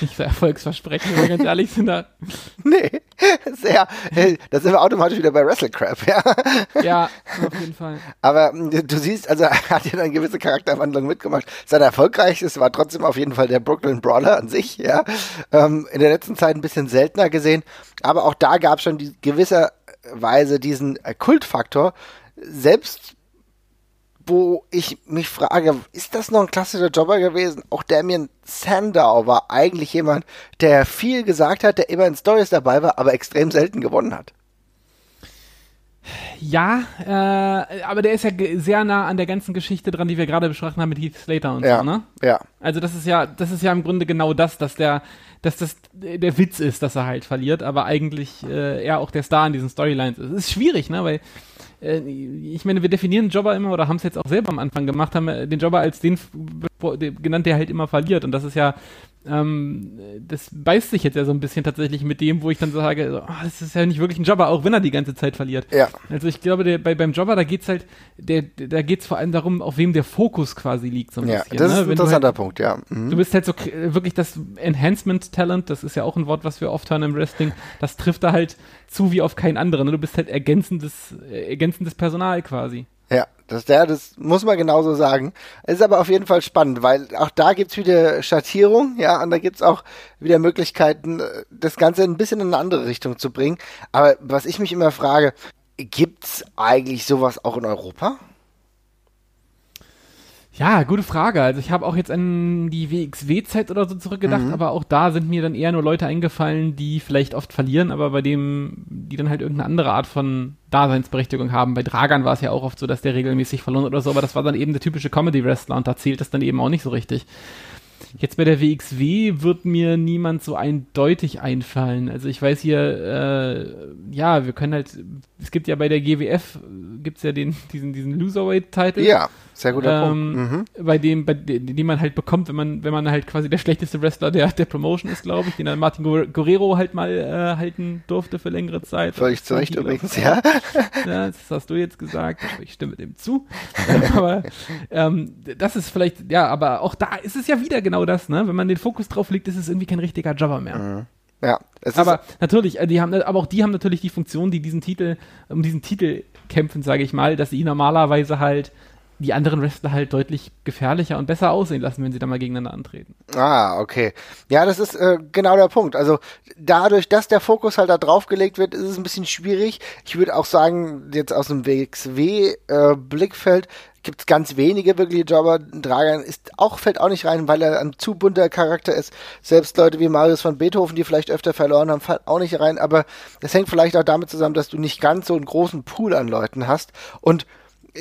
S3: Nicht so erfolgsversprechend, wenn wir ganz ehrlich sind. Da.
S2: Nee, sehr. Da sind wir automatisch wieder bei WrestleCrap, ja.
S3: Ja, auf jeden Fall.
S2: Aber mm, du siehst, also er hat ja eine gewisse Charakterwandlung mitgemacht. Sein erfolgreichstes war trotzdem auf jeden Fall der Brooklyn Brawler an sich, ja. Ähm, in der letzten Zeit ein bisschen seltener gesehen. Aber auch da gab es schon die gewisserweise diesen Kultfaktor. Selbst wo ich mich frage, ist das noch ein klassischer Jobber gewesen? Auch Damien Sandow war eigentlich jemand, der viel gesagt hat, der immer in Stories dabei war, aber extrem selten gewonnen hat.
S3: Ja, äh, aber der ist ja sehr nah an der ganzen Geschichte dran, die wir gerade besprochen haben mit Heath Slater und
S2: ja,
S3: so, ne?
S2: Ja.
S3: Also das ist ja, das ist ja im Grunde genau das, dass der, dass das der Witz ist, dass er halt verliert, aber eigentlich äh, er auch der Star in diesen Storylines ist. Es ist schwierig, ne? Weil äh, ich meine, wir definieren Jobber immer oder haben es jetzt auch selber am Anfang gemacht, haben den Jobber als den genannt, der halt immer verliert. Und das ist ja ähm, das beißt sich jetzt ja so ein bisschen tatsächlich mit dem, wo ich dann sage, oh, das ist ja nicht wirklich ein Jobber, auch wenn er die ganze Zeit verliert.
S2: Ja.
S3: Also ich glaube, der, bei, beim Jobber, da geht's halt, der, da geht's vor allem darum, auf wem der Fokus quasi liegt. So ein
S2: ja,
S3: bisschen,
S2: das
S3: ne?
S2: ist ein interessanter halt, Punkt, ja.
S3: Mhm. Du bist halt so wirklich das Enhancement-Talent, das ist ja auch ein Wort, was wir oft hören im Wrestling, das trifft da halt zu wie auf keinen anderen. Ne? Du bist halt ergänzendes, äh, ergänzendes Personal quasi.
S2: Ja, das, ja, das muss man genauso sagen. Ist aber auf jeden Fall spannend, weil auch da gibt's wieder Schattierung, ja, und da gibt's auch wieder Möglichkeiten, das Ganze ein bisschen in eine andere Richtung zu bringen. Aber was ich mich immer frage, gibt's eigentlich sowas auch in Europa?
S3: Ja, gute Frage. Also ich habe auch jetzt an die WXW-Zeit oder so zurückgedacht, mhm. aber auch da sind mir dann eher nur Leute eingefallen, die vielleicht oft verlieren, aber bei dem, die dann halt irgendeine andere Art von Daseinsberechtigung haben. Bei Dragan war es ja auch oft so, dass der regelmäßig verloren oder so, aber das war dann eben der typische Comedy-Wrestler und da zählt das dann eben auch nicht so richtig. Jetzt bei der WXW wird mir niemand so eindeutig einfallen. Also ich weiß hier, äh, ja, wir können halt, es gibt ja bei der GWF, gibt's ja den, diesen, diesen Loserweight-Titel.
S2: Ja. Sehr guter
S3: ähm, Punkt. Mhm. Bei dem, bei dem, den man halt bekommt, wenn man, wenn man halt quasi der schlechteste Wrestler der, der Promotion ist, glaube ich, den dann Martin Guerrero halt mal äh, halten durfte für längere Zeit.
S2: Völlig zu Recht übrigens, ja.
S3: ja. Das hast du jetzt gesagt, ich stimme dem zu. aber ähm, das ist vielleicht, ja, aber auch da ist es ja wieder genau das, ne? Wenn man den Fokus drauf legt, ist es irgendwie kein richtiger Jobber mehr.
S2: Mhm. Ja,
S3: aber natürlich, äh, die haben, aber auch die haben natürlich die Funktion, die diesen Titel, um diesen Titel kämpfen, sage ich mal, dass sie normalerweise halt die anderen Wrestler halt deutlich gefährlicher und besser aussehen lassen, wenn sie da mal gegeneinander antreten.
S2: Ah, okay. Ja, das ist äh, genau der Punkt. Also dadurch, dass der Fokus halt da drauf gelegt wird, ist es ein bisschen schwierig. Ich würde auch sagen, jetzt aus dem WXW-Blickfeld äh, gibt es ganz wenige wirkliche Jobber. Dragan ist auch, fällt auch nicht rein, weil er ein zu bunter Charakter ist. Selbst Leute wie Marius von Beethoven, die vielleicht öfter verloren haben, fallen auch nicht rein. Aber das hängt vielleicht auch damit zusammen, dass du nicht ganz so einen großen Pool an Leuten hast. Und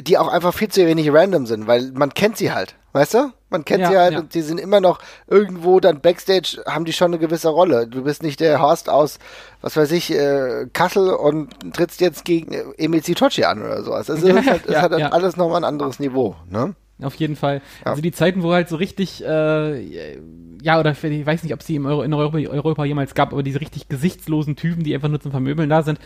S2: die auch einfach viel zu wenig random sind, weil man kennt sie halt, weißt du? Man kennt ja, sie halt ja. und die sind immer noch irgendwo dann Backstage, haben die schon eine gewisse Rolle. Du bist nicht der Horst aus, was weiß ich, äh, Kassel und trittst jetzt gegen äh, Emil Zitochi an oder sowas. Also ja, es hat, es hat halt alles nochmal ein anderes Niveau, ne?
S3: Auf jeden Fall. Also die Zeiten, wo halt so richtig äh, ja, oder ich weiß nicht, ob es die im Euro, in Europa, Europa, jemals gab, aber diese richtig gesichtslosen Typen, die einfach nur zum Vermöbeln da sind.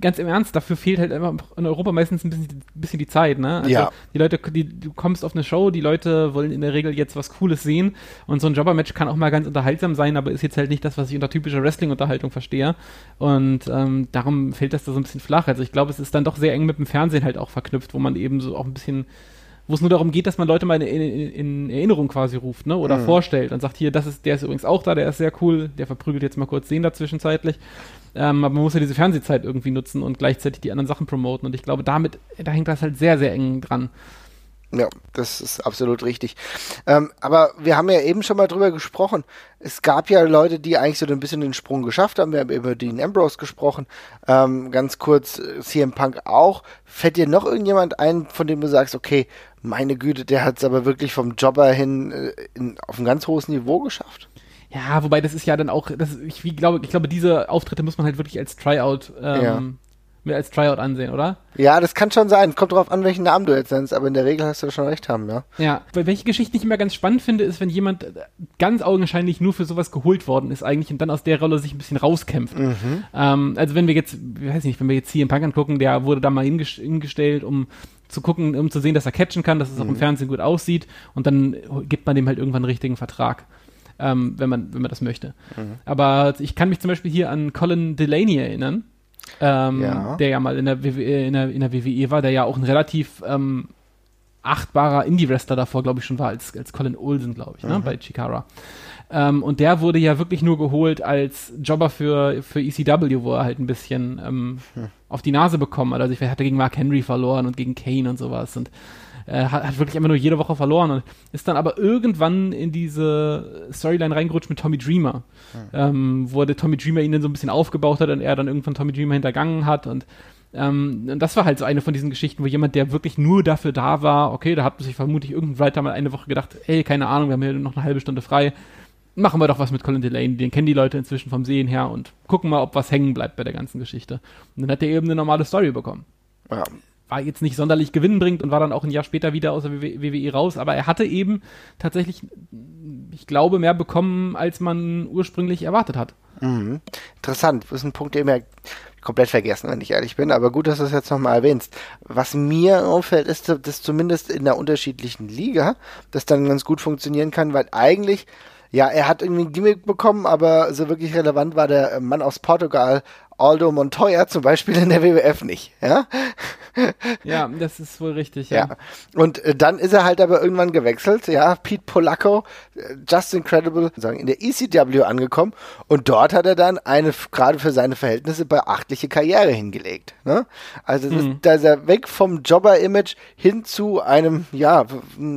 S3: Ganz im Ernst, dafür fehlt halt einfach in Europa meistens ein bisschen, bisschen die Zeit, ne? Also
S2: ja.
S3: Die Leute, die, du kommst auf eine Show, die Leute wollen in der Regel jetzt was Cooles sehen und so ein Jobber-Match kann auch mal ganz unterhaltsam sein, aber ist jetzt halt nicht das, was ich unter typischer Wrestling-Unterhaltung verstehe. Und ähm, darum fällt das da so ein bisschen flach. Also ich glaube, es ist dann doch sehr eng mit dem Fernsehen halt auch verknüpft, wo man eben so auch ein bisschen wo es nur darum geht, dass man Leute mal in, in, in Erinnerung quasi ruft, ne? Oder mhm. vorstellt und sagt, hier, das ist, der ist übrigens auch da, der ist sehr cool, der verprügelt jetzt mal kurz den da zwischenzeitlich. Ähm, aber man muss ja diese Fernsehzeit irgendwie nutzen und gleichzeitig die anderen Sachen promoten. Und ich glaube, damit, da hängt das halt sehr, sehr eng dran.
S2: Ja, das ist absolut richtig. Ähm, aber wir haben ja eben schon mal drüber gesprochen. Es gab ja Leute, die eigentlich so ein bisschen den Sprung geschafft haben. Wir haben über Dean Ambrose gesprochen. Ähm, ganz kurz äh, CM Punk auch. Fällt dir noch irgendjemand ein, von dem du sagst, okay, meine Güte, der hat es aber wirklich vom Jobber hin äh, in, auf ein ganz hohes Niveau geschafft?
S3: Ja, wobei das ist ja dann auch, das, ich, wie, glaube, ich glaube, diese Auftritte muss man halt wirklich als Tryout ähm, ja mir als Tryout ansehen, oder?
S2: Ja, das kann schon sein. Kommt drauf an, welchen Namen du jetzt nennst, aber in der Regel hast du schon recht haben, ja.
S3: Ja, weil welche Geschichte ich immer ganz spannend finde, ist, wenn jemand ganz augenscheinlich nur für sowas geholt worden ist eigentlich und dann aus der Rolle sich ein bisschen rauskämpft. Mhm. Ähm, also wenn wir jetzt, ich weiß nicht, wenn wir jetzt hier im Punk angucken, der wurde da mal hingestellt, um zu gucken, um zu sehen, dass er catchen kann, dass es mhm. auch im mhm. Fernsehen gut aussieht und dann gibt man dem halt irgendwann einen richtigen Vertrag. ähm, wenn man wenn man das möchte. Mhm. Aber ich kann mich zum Beispiel hier an Colin Delaney erinnern, ähm, ja. der ja mal in der, WWE, in, der, in der WWE war, der ja auch ein relativ ähm, achtbarer Indie-Wrestler davor, glaube ich, schon war, als, als Colin Olsen, glaube ich, ne, mhm. ne, bei Chikara. Ähm, und der wurde ja wirklich nur geholt als Jobber für, für ECW, wo er halt ein bisschen ähm, hm. auf die Nase bekommen hat. Also ich hatte gegen Mark Henry verloren und gegen Kane und sowas und äh, hat, hat wirklich immer nur jede Woche verloren und ist dann aber irgendwann in diese Storyline reingerutscht mit Tommy Dreamer, hm. ähm, wo der Tommy Dreamer ihn dann so ein bisschen aufgebaut hat und er dann irgendwann Tommy Dreamer hintergangen hat und ähm, und das war halt so eine von diesen Geschichten, wo jemand, der wirklich nur dafür da war, okay, da hat sich vermutlich irgendein Writer mal eine Woche gedacht, ey, keine Ahnung, wir haben hier noch eine halbe Stunde frei, machen wir doch was mit Colin Delaney, den kennen die Leute inzwischen vom Sehen her und gucken mal, ob was hängen bleibt bei der ganzen Geschichte. Und dann hat er eben eine normale Story bekommen. Ja. War jetzt nicht sonderlich gewinnbringend und war dann auch ein Jahr später wieder aus der WWE raus, aber er hatte eben tatsächlich, ich glaube, mehr bekommen, als man ursprünglich erwartet hat.
S2: Mhm. Interessant, das ist ein Punkt, den wir komplett vergessen, wenn ich ehrlich bin, aber gut, dass du es jetzt nochmal erwähnst. Was mir auffällt, ist, dass zumindest in der unterschiedlichen Liga das dann ganz gut funktionieren kann, weil eigentlich ja, er hat irgendwie ein Gimmick bekommen, aber so wirklich relevant war der Mann aus Portugal, Aldo Montoya zum Beispiel in der WWF nicht, ja?
S3: Ja, das ist wohl richtig, ja. ja.
S2: Und äh, dann ist er halt aber irgendwann gewechselt, ja, Pete Polacco, äh, Just Incredible, sagen, in der ECW angekommen und dort hat er dann eine, gerade für seine Verhältnisse, beachtliche Karriere hingelegt, ne? Also, mhm. da ist er weg vom Jobber-Image hin zu einem, ja,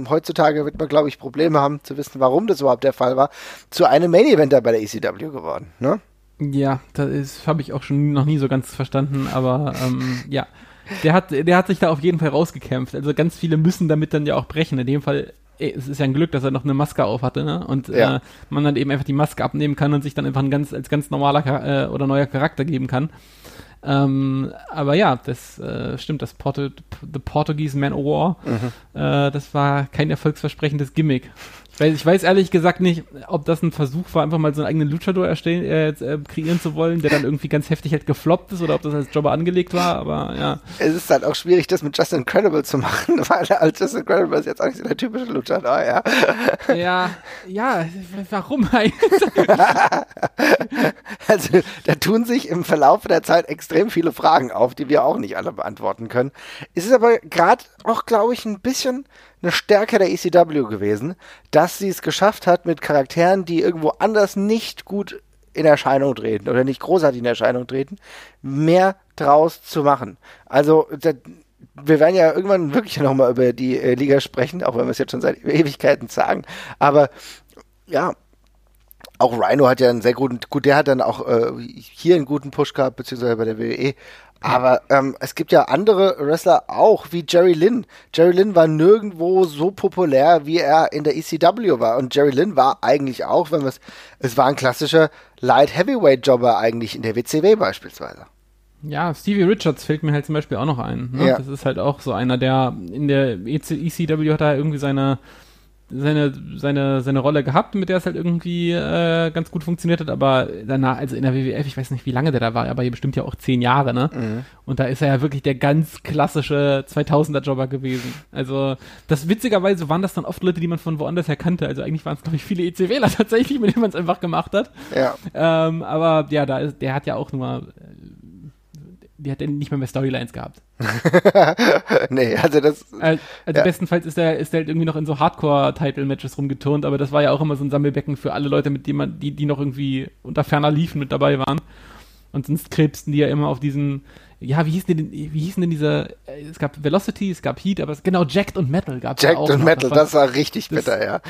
S2: heutzutage wird man, glaube ich, Probleme haben zu wissen, warum das überhaupt der Fall war, zu einem Main-Eventer bei der ECW geworden, ne?
S3: Ja, das habe ich auch schon noch nie so ganz verstanden, aber ähm, ja, der hat, der hat sich da auf jeden Fall rausgekämpft. Also ganz viele müssen damit dann ja auch brechen. In dem Fall, ey, es ist ja ein Glück, dass er noch eine Maske auf hatte, ne? Und ja. äh, man dann eben einfach die Maske abnehmen kann und sich dann einfach ein ganz, als ganz normaler äh, oder neuer Charakter geben kann. Ähm, aber ja, das äh, stimmt, das Porto, The Portuguese Man of War, mhm. äh, das war kein erfolgsversprechendes Gimmick. Ich weiß, ich weiß ehrlich gesagt nicht, ob das ein Versuch war, einfach mal so einen eigenen Luchador erstellen, äh, äh, kreieren zu wollen, der dann irgendwie ganz heftig halt gefloppt ist oder ob das als Jobber angelegt war, aber ja.
S2: Es ist halt auch schwierig, das mit Justin Incredible zu machen, weil als Justin Incredible ist jetzt auch nicht so der typische Luchador, ja.
S3: Ja, ja, warum eigentlich?
S2: also, da tun sich im Verlauf der Zeit extrem viele Fragen auf, die wir auch nicht alle beantworten können. Es ist aber gerade auch, glaube ich, ein bisschen eine Stärke der ECW gewesen, dass sie es geschafft hat, mit Charakteren, die irgendwo anders nicht gut in Erscheinung treten oder nicht großartig in Erscheinung treten, mehr draus zu machen. Also wir werden ja irgendwann wirklich nochmal über die äh, Liga sprechen, auch wenn wir es jetzt schon seit Ewigkeiten sagen. Aber ja, auch Rhino hat ja einen sehr guten, gut, der hat dann auch äh, hier einen guten Push gehabt, beziehungsweise bei der WWE. Aber ähm, es gibt ja andere Wrestler auch, wie Jerry Lynn. Jerry Lynn war nirgendwo so populär, wie er in der ECW war. Und Jerry Lynn war eigentlich auch, wenn wir es, es war ein klassischer Light Heavyweight Jobber eigentlich in der WCW beispielsweise.
S3: Ja, Stevie Richards fällt mir halt zum Beispiel auch noch ein. Ne? Ja. Das ist halt auch so einer, der in der ECW hat er irgendwie seine seine, seine, seine Rolle gehabt, mit der es halt irgendwie äh, ganz gut funktioniert hat, aber danach, also in der WWF, ich weiß nicht, wie lange der da war, aber hier bestimmt ja auch zehn Jahre, ne? Mhm. Und da ist er ja wirklich der ganz klassische 2000er-Jobber gewesen. Also, das witzigerweise waren das dann oft Leute, die man von woanders her kannte. Also eigentlich waren es, glaube ich, viele ECWler tatsächlich, mit denen man es einfach gemacht hat. Ja. Ähm, aber ja, da ist, der hat ja auch nur die hat nicht mehr mehr Storylines gehabt.
S2: nee, also das.
S3: Also, also ja. bestenfalls ist er, ist er halt irgendwie noch in so Hardcore-Title-Matches rumgeturnt, aber das war ja auch immer so ein Sammelbecken für alle Leute, mit denen man, die, die noch irgendwie unter ferner liefen mit dabei waren. Und sonst krebsten die ja immer auf diesen, ja, wie hießen denn, wie hießen denn diese, es gab Velocity, es gab Heat, aber es, genau, Jacked und Metal gab es
S2: Jacked auch und noch. Metal, das war, das war richtig das, bitter, ja.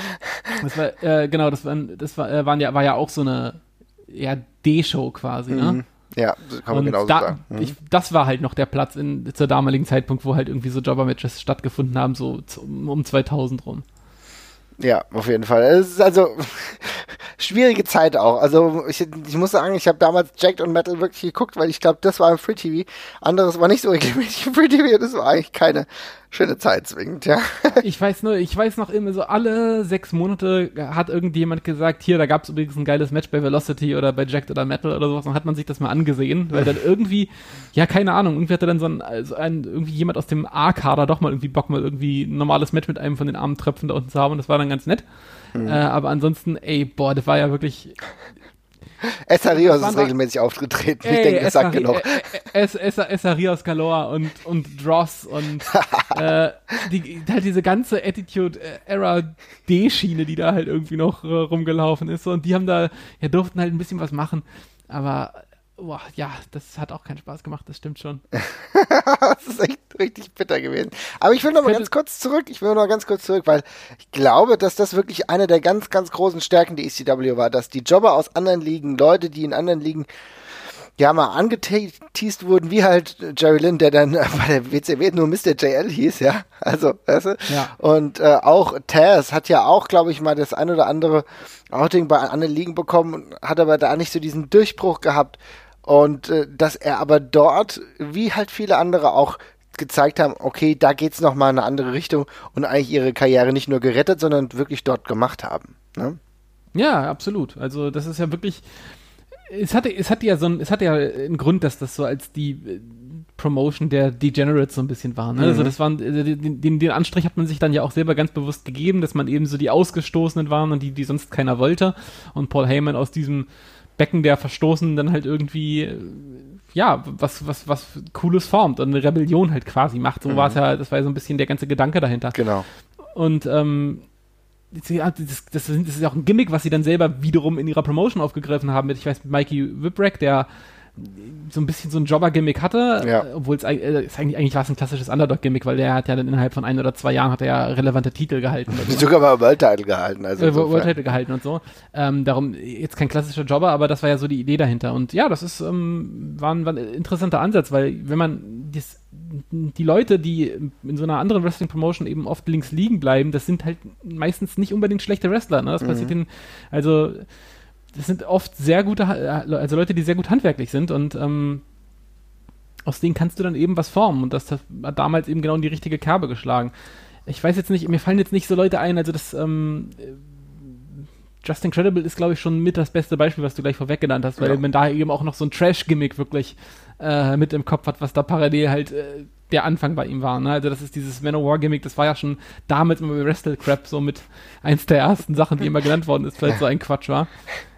S3: Das war, äh, genau, das, waren, das war, äh, waren ja, war ja auch so eine, ja, D-Show quasi, ne? mhm. ne?
S2: Ja, kann man genau
S3: da, sagen. Mhm. Ich, das war halt noch der Platz in, zur damaligen Zeitpunkt, wo halt irgendwie so Jobber-Matches stattgefunden haben, so um 2000 rum.
S2: Ja, auf jeden Fall. Es ist also schwierige Zeit auch. Also ich, ich muss sagen, ich habe damals Jacked und Metal wirklich geguckt, weil ich glaube, das war im Free TV. Anderes war nicht so regelmäßig im Free TV. Das war eigentlich keine schöne Zeit zwingend, ja.
S3: ich weiß nur, ich weiß noch immer so, alle sechs Monate hat irgendjemand gesagt, hier, da gab es übrigens ein geiles Match bei Velocity oder bei Jacked oder Metal oder sowas, dann hat man sich das mal angesehen, weil dann irgendwie, ja, keine Ahnung, irgendwie hatte dann so ein, also ein irgendwie jemand aus dem A-Kader doch mal irgendwie Bock, mal irgendwie ein normales Match mit einem von den armen Tröpfen da unten zu haben und das war dann ganz nett. Mhm. Äh, aber ansonsten, ey, boah, das war ja wirklich
S2: Essarios ist regelmäßig aufgetreten. Ey, ich denke, das sagt genug.
S3: Essarios Galore und, und Dross und äh, die, halt diese ganze Attitude-Era D-Schiene, die da halt irgendwie noch äh, rumgelaufen ist. Und die haben da, ja, durften halt ein bisschen was machen. Aber boah, ja, das hat auch keinen Spaß gemacht, das stimmt schon.
S2: das ist echt richtig bitter gewesen. Aber ich will noch mal ganz kurz zurück, ich will noch ganz kurz zurück, weil ich glaube, dass das wirklich eine der ganz, ganz großen Stärken der ECW war, dass die Jobber aus anderen Ligen, Leute, die in anderen Ligen ja mal angeteased wurden, wie halt Jerry Lynn, der dann bei der WCW nur Mr. JL hieß, ja. Also, weißt du? Ja. Und äh, auch Taz hat ja auch, glaube ich, mal das ein oder andere Outing bei anderen Ligen bekommen, hat aber da nicht so diesen Durchbruch gehabt. Und äh, dass er aber dort, wie halt viele andere auch gezeigt haben, okay, da geht's noch mal in eine andere Richtung und eigentlich ihre Karriere nicht nur gerettet, sondern wirklich dort gemacht haben. Ne?
S3: Ja, absolut. Also das ist ja wirklich, es hatte, es hatte ja so ein, es hatte ja einen Grund, dass das so als die äh, Promotion der Degenerates so ein bisschen war. Ne? Also mhm. Also das waren, äh, den, den Anstrich hat man sich dann ja auch selber ganz bewusst gegeben, dass man eben so die Ausgestoßenen waren und die, die sonst keiner wollte. Und Paul Heyman aus diesem Becken der Verstoßenen dann halt irgendwie, äh, ja, was, was, was Cooles formt und eine Rebellion halt quasi macht. So mhm. war es ja, das war ja so ein bisschen der ganze Gedanke dahinter.
S2: Genau.
S3: Und, ähm, das, das, das, ist auch ein Gimmick, was sie dann selber wiederum in ihrer Promotion aufgegriffen haben mit, ich weiß, mit Mikey Whipwreck, der so ein bisschen so ein Jobber-Gimmick hatte, ja. obwohl es äh, eigentlich, eigentlich war es ein klassisches Underdog-Gimmick, weil der hat ja dann innerhalb von ein oder zwei Jahren hat er ja relevante Titel gehalten.
S2: Sogar mal World Title gehalten. Also
S3: äh, World Title gehalten und so. Ähm, darum jetzt kein klassischer Jobber, aber das war ja so die Idee dahinter. Und ja, das ist ähm, war, ein, war ein interessanter Ansatz, weil wenn man das, die Leute, die in so einer anderen Wrestling-Promotion eben oft links liegen bleiben, das sind halt meistens nicht unbedingt schlechte Wrestler. Ne? Das mhm. passiert in, also das sind oft sehr gute, also Leute, die sehr gut handwerklich sind und ähm, aus denen kannst du dann eben was formen und das hat damals eben genau in die richtige Kerbe geschlagen. Ich weiß jetzt nicht, mir fallen jetzt nicht so Leute ein, also das ähm, Just Incredible ist, glaube ich, schon mit das beste Beispiel, was du gleich vorweg genannt hast, weil ja. man da eben auch noch so ein Trash-Gimmick wirklich äh, mit im Kopf hat, was da parallel halt äh, der Anfang bei ihm war. Ne? Also das ist dieses Manowar-Gimmick, das war ja schon damals immer bei Wrestle Crap so mit eins der ersten Sachen, die immer genannt worden ist, weil es so ein Quatsch war.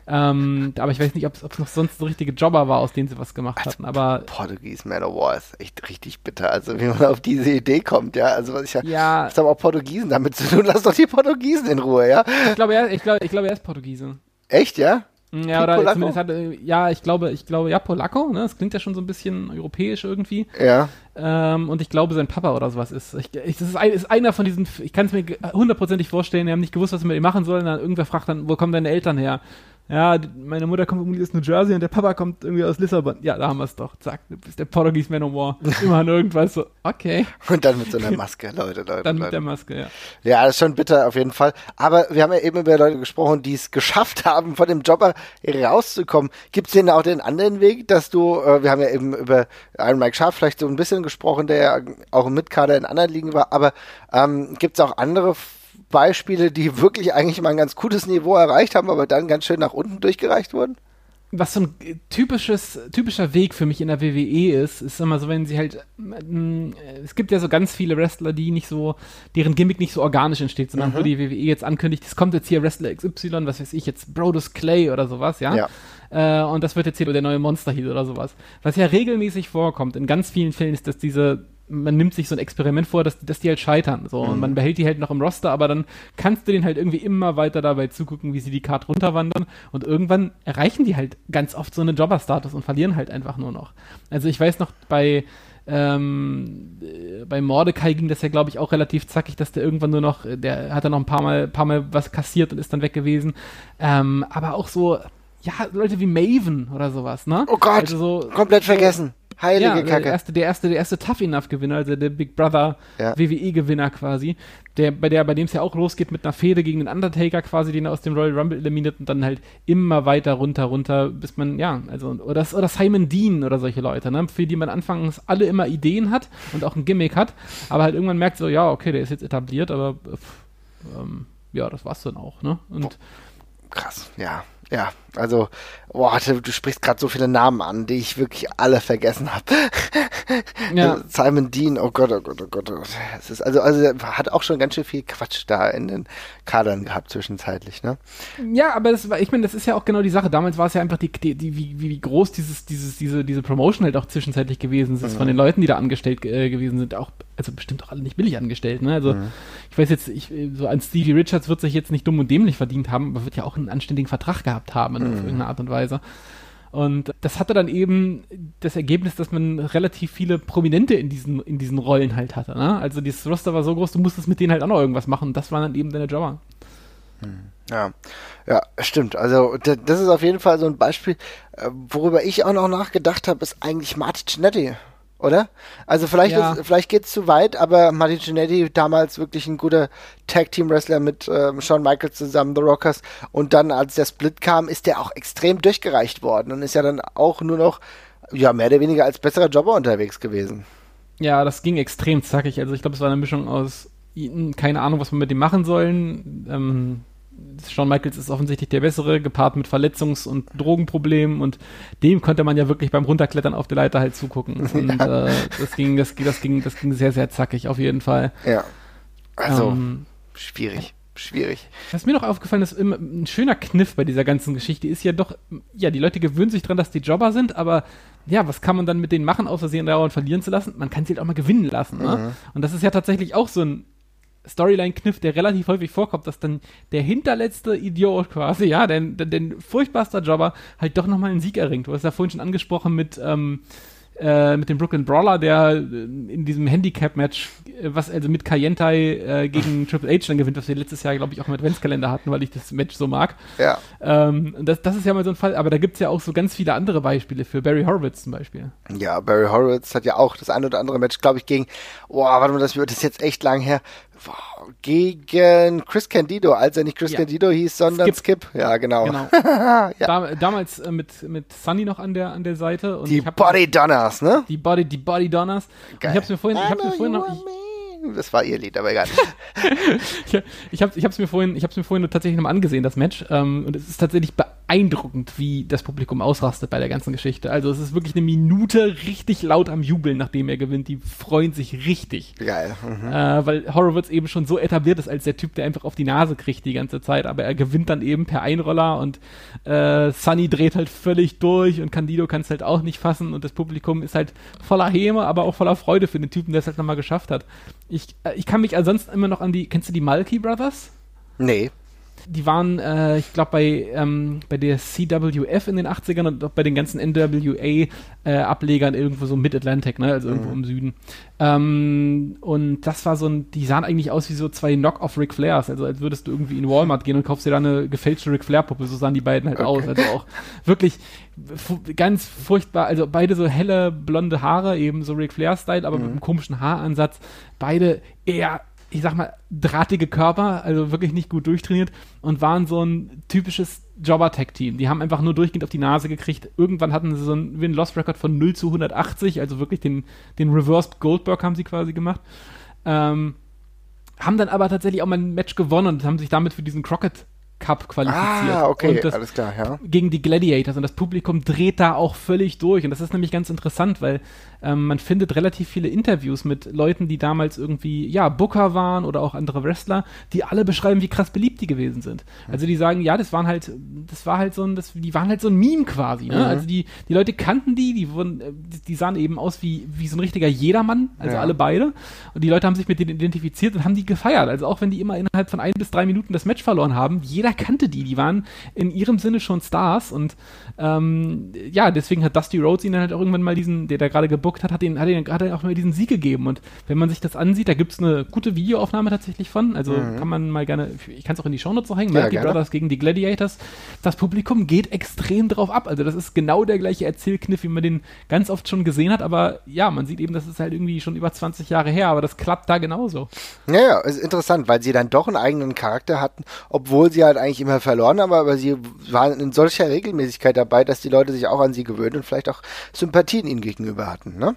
S3: Ähm, aber ich weiß nicht, ob es noch sonst so richtige Jobber war, aus denen sie was gemacht also, hatten. Aber
S2: Portuguese Man of War ist echt richtig bitter. Also wie man auf diese Idee kommt, ja. Also was ich ja,
S3: ja
S2: was haben auch Portugiesen damit zu tun? Lass doch die Portugiesen in Ruhe, ja.
S3: Ich glaube, er, ich glaube, ich glaube, er ist Portugiese.
S2: Echt, ja?
S3: Ja, oder zumindest hat, ja, ich glaube, ich glaube, ja, Polacco, ne? Das klingt ja schon so ein bisschen europäisch irgendwie.
S2: Ja.
S3: Ähm, und ich glaube, sein Papa oder sowas ist. Ich, ich, das ist, ein, ist, einer von diesen, ich kann es mir hundertprozentig vorstellen, die haben nicht gewusst, was sie mit ihm machen sollen. Dann irgendwer fragt dann, wo kommen deine Eltern her? Ja, meine Mutter kommt irgendwie aus New Jersey und der Papa kommt irgendwie aus Lissabon. Ja, da haben wir es doch. Zack, du bist der Portuguese Man of War. Immer an irgendwas so, okay.
S2: Und dann mit so einer Maske, Leute, Leute.
S3: Dann
S2: Leute.
S3: mit der Maske, ja.
S2: Ja, das ist schon bitter auf jeden Fall. Aber wir haben ja eben über Leute gesprochen, die es geschafft haben, von dem Jobber rauszukommen. Gibt es denn auch den anderen Weg, dass du, äh, wir haben ja eben über einen Mike Schaaf vielleicht so ein bisschen gesprochen, der ja auch im Mitkader in anderen Ligen war, aber ähm, gibt es auch andere Beispiele, die wirklich eigentlich mal ein ganz gutes Niveau erreicht haben, aber dann ganz schön nach unten durchgereicht wurden?
S3: was so ein typisches, typischer Weg für mich in der WWE ist, ist immer so, wenn sie halt, äh, es gibt ja so ganz viele Wrestler, die nicht so, deren Gimmick nicht so organisch entsteht, sondern mhm. wo die WWE jetzt ankündigt, es kommt jetzt hier Wrestler XY, was weiß ich, jetzt Brodus Clay oder sowas, ja. ja. Äh, und das wird jetzt hier der neue Monster Heat oder sowas. Was ja regelmäßig vorkommt, in ganz vielen Fällen ist, dass diese man nimmt sich so ein Experiment vor, dass, dass die halt scheitern. So. Mhm. Und man behält die halt noch im Roster, aber dann kannst du den halt irgendwie immer weiter dabei zugucken, wie sie die Karte runterwandern. Und irgendwann erreichen die halt ganz oft so einen Jobber-Status und verlieren halt einfach nur noch. Also ich weiß noch, bei ähm, bei Mordecai ging das ja, glaube ich, auch relativ zackig, dass der irgendwann nur noch, der hat dann noch ein paar Mal, paar Mal was kassiert und ist dann weg gewesen. Ähm, aber auch so, ja, Leute wie Maven oder sowas, ne?
S2: Oh Gott, also so, komplett vergessen. Heilige
S3: ja,
S2: Kacke.
S3: Der erste, der erste, der erste Tough Enough Gewinner, also der Big Brother
S2: Ja.
S3: WWE Gewinner quasi, der bei der bei dem es ja auch losgeht mit einer Fehde gegen den Undertaker quasi, den er aus dem Royal Rumble eliminiert und dann halt immer weiter runter runter, bis man ja, also oder oder Simon Dean oder solche Leute, ne, für die man anfangs alle immer Ideen hat und auch ein Gimmick hat, aber halt irgendwann merkt so, ja, okay, der ist jetzt etabliert, aber pff, ähm, ja, das war's dann auch, ne? Und
S2: Krass, ja. Ja, also, boah, du, sprichst gerade so viele Namen an, die ich wirklich alle vergessen habe.
S3: Ja.
S2: Simon Dean, oh Gott, oh Gott, oh Gott. oh Gott. Es ist also, also er hat auch schon ganz schön viel Quatsch da in den Kadern gehabt zwischenzeitlich, ne?
S3: Ja, aber das war, ich meine, das ist ja auch genau die Sache. Damals war es ja einfach die, die, die wie, wie groß dieses, dieses, diese, diese Promotion halt auch zwischenzeitlich gewesen ist von den Leuten, die da angestellt äh, gewesen sind. Auch, also bestimmt auch alle nicht billig angestellt, ne? Also ich weiß jetzt, ich, so an Stevie Richards wird sich jetzt nicht dumm und dämlich verdient haben, aber wird ja auch einen anständigen Vertrag gehabt haben in, auf irgendeine Art und Weise. Und das hatte dann eben das Ergebnis, dass man relativ viele Prominente in diesen, in diesen Rollen halt hatte. Ne? Also dieses Roster war so groß, du musstest mit denen halt auch noch irgendwas machen. Und das waren dann eben deine Jobber.
S2: Ja, ja, stimmt. Also das ist auf jeden Fall so ein Beispiel, äh, worüber ich auch noch nachgedacht habe, ist eigentlich Marty Cinetti, oder? Also vielleicht
S3: Ja.
S2: ist, vielleicht geht's zu weit, aber Marty Cinetti damals wirklich ein guter Tag Team Wrestler mit ähm, Shawn Michaels zusammen, The Rockers, und dann als der Split kam, ist der auch extrem durchgereicht worden und ist ja dann auch nur noch ja mehr oder weniger als besserer Jobber unterwegs gewesen.
S3: Ja, das ging extrem zackig. Also ich glaube, es war eine Mischung aus keine Ahnung, was wir mit dem machen sollen. Ähm, Shawn Michaels ist offensichtlich der bessere, gepaart mit Verletzungs- und Drogenproblemen und dem konnte man ja wirklich beim Runterklettern auf der Leiter halt zugucken. Und äh, das ging, das, ging- das ging, das ging sehr, sehr zackig auf jeden Fall.
S2: Ja. Also
S3: Ähm,
S2: schwierig, schwierig.
S3: Was mir noch aufgefallen ist, ein schöner Kniff bei dieser ganzen Geschichte ist ja doch, ja, die Leute gewöhnen sich dran, dass die Jobber sind, aber ja, was kann man dann mit denen machen, außer sie dauernd verlieren zu lassen? Man kann sie halt auch mal gewinnen lassen. Ne? Und das ist ja tatsächlich auch so ein Storyline-Kniff, der relativ häufig vorkommt, dass dann der hinterletzte Idiot quasi, ja, der, der furchtbarster Jobber halt doch nochmal einen Sieg erringt. Du hast ja vorhin schon angesprochen mit, ähm, äh, mit dem Brooklyn Brawler, der äh, in diesem Handicap-Match, äh, was also mit Kayentai äh, gegen Triple H dann gewinnt, was wir letztes Jahr, glaube ich, auch im Adventskalender hatten, weil ich das Match so mag.
S2: Ja.
S3: Ähm, das, das ist ja mal so ein Fall, aber da gibt's ja auch so ganz viele andere Beispiele für Barry Horowitz zum Beispiel.
S2: Ja, Barry Horowitz hat ja auch das ein oder andere Match, glaube ich, gegen, boah, warte mal, das wird das jetzt echt lang her, gegen Chris Candido, als er nicht Chris
S3: Ja.
S2: Candido hieß, sondern Skip.
S3: Skip.
S2: Ja, genau.
S3: Genau. da, damals äh, mit, mit Sunny noch an der, an der Seite. Und
S2: Die Body Donners, ne?
S3: Die Body, die Body Donners. Ich hab's mir vorhin, ich hab's mir vorhin noch, ich.
S2: Das war ihr Lied, aber egal.
S3: ich, ich hab's, ich hab's mir vorhin, ich hab's mir vorhin tatsächlich nochmal angesehen, das Match. Ähm, und es ist tatsächlich beeindruckend, wie das Publikum ausrastet bei der ganzen Geschichte. Also es ist wirklich eine Minute richtig laut am Jubeln, nachdem er gewinnt. Die freuen sich richtig.
S2: Geil. Mhm.
S3: Äh, weil Horowitz eben schon so etabliert ist als der Typ, der einfach auf die Nase kriegt die ganze Zeit, aber er gewinnt dann eben per Einroller und äh, Sunny dreht halt völlig durch und Candido kann es halt auch nicht fassen und das Publikum ist halt voller Häme, aber auch voller Freude für den Typen, der es halt nochmal geschafft hat. Ich, äh, ich kann mich ansonsten immer noch an die, kennst du die Malky Brothers?
S2: Nee.
S3: Die waren, äh, ich glaube, bei, ähm, bei der CWF in den 80ern und auch bei den ganzen NWA-Ablegern irgendwo so Mid-Atlantic, ne? also irgendwo im Süden. Ähm, und das war so ein, die sahen eigentlich aus wie so zwei Knock-off Ric Flairs, also als würdest du irgendwie in Walmart gehen und kaufst dir da eine gefälschte Ric Flair-Puppe, so sahen die beiden halt aus. Also auch wirklich ganz furchtbar, also beide so helle, blonde Haare, eben so Ric Flair-Style, aber mit einem komischen Haaransatz. Beide eher ich sag mal, drahtige Körper, also wirklich nicht gut durchtrainiert und waren so ein typisches Jobber-Tech-Team. Die haben einfach nur durchgehend auf die Nase gekriegt. Irgendwann hatten sie so einen Win-Loss-Record von 0 zu 180, also wirklich den, den Reversed Goldberg haben sie quasi gemacht. Ähm, haben dann aber tatsächlich auch mal ein Match gewonnen und haben sich damit für diesen Crockett Cup qualifiziert.
S2: Ah, okay,
S3: und das,
S2: alles klar, ja.
S3: gegen die Gladiators und das Publikum dreht da auch völlig durch und das ist nämlich ganz interessant, weil ähm, man findet relativ viele Interviews mit Leuten, die damals irgendwie ja Booker waren oder auch andere Wrestler, die alle beschreiben, wie krass beliebt die gewesen sind. Also die sagen, ja, das waren halt, das war halt so ein, das, die waren halt so ein Meme quasi. Ne? Also die die Leute kannten die, die wurden, äh, die sahen eben aus wie wie so ein richtiger Jedermann, also
S2: Ja.
S3: alle beide und die Leute haben sich mit denen identifiziert und haben die gefeiert. Also auch wenn die immer innerhalb von ein bis drei Minuten das Match verloren haben, jeder jeder kannte die, die waren in ihrem Sinne schon Stars und ähm, ja, deswegen hat Dusty Rhodes ihnen halt auch irgendwann mal diesen, der da gerade gebuckt hat, hat ihn, hat ihn gerade auch mal diesen Sieg gegeben. Und wenn man sich das ansieht, da gibt es eine gute Videoaufnahme tatsächlich von, also mhm. kann man mal gerne, ich kann es auch in die Shownotes so hängen, ja, Melky Brothers gegen die Gladiators, das Publikum geht extrem drauf ab, also das ist genau der gleiche Erzählkniff, wie man den ganz oft schon gesehen hat, aber ja, man sieht eben, das ist halt irgendwie schon über 20 Jahre her, aber das klappt da genauso.
S2: Ja, ja, ist interessant, weil sie dann doch einen eigenen Charakter hatten, obwohl sie halt eigentlich immer verloren haben, aber sie waren in solcher Regelmäßigkeit dabei, dass die Leute sich auch an sie gewöhnen und vielleicht auch Sympathien ihnen gegenüber hatten, ne?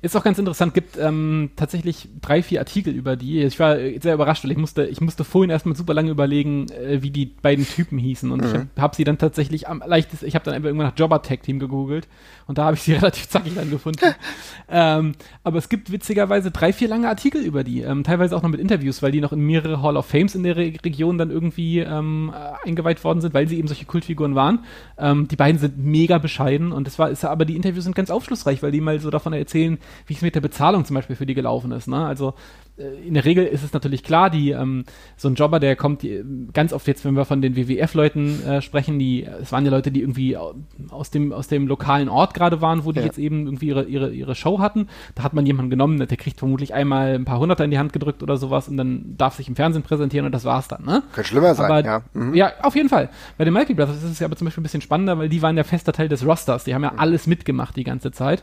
S3: Ist auch ganz interessant, gibt ähm, tatsächlich drei, vier Artikel über die. Ich war sehr überrascht, weil ich musste, ich musste vorhin erstmal super lange überlegen, äh, wie die beiden Typen hießen. Und mhm. ich habe hab sie dann tatsächlich am leichtesten, ich habe dann einfach irgendwann nach Jobber Tag Team gegoogelt und da habe ich sie relativ zackig dann gefunden. ähm, aber es gibt witzigerweise drei, vier lange Artikel über die, ähm, teilweise auch noch mit Interviews, weil die noch in mehrere Hall of Fames in der Re Region dann irgendwie ähm, äh, eingeweiht worden sind, weil sie eben solche Kultfiguren waren. Ähm, die beiden sind mega bescheiden und das war, ist, aber die Interviews sind ganz aufschlussreich, weil die mal so davon erzählen, wie es mit der Bezahlung zum Beispiel für die gelaufen ist. Ne? Also äh, in der Regel ist es natürlich klar, die ähm, so ein Jobber, der kommt die, ganz oft jetzt, wenn wir von den WWF-Leuten äh, sprechen, die es waren ja Leute, die irgendwie aus dem aus dem lokalen Ort gerade waren, wo die ja. jetzt eben irgendwie ihre, ihre ihre Show hatten. Da hat man jemanden genommen, der kriegt vermutlich einmal ein paar Hunderter in die Hand gedrückt oder sowas und dann darf sich im Fernsehen präsentieren und das war's dann. Ne?
S2: Könnte schlimmer sein.
S3: Aber,
S2: ja.
S3: Mhm. ja, auf jeden Fall. Bei den Milky Brothers ist es ja aber zum Beispiel ein bisschen spannender, weil die waren ja fester Teil des Rosters. Die haben ja mhm. alles mitgemacht die ganze Zeit.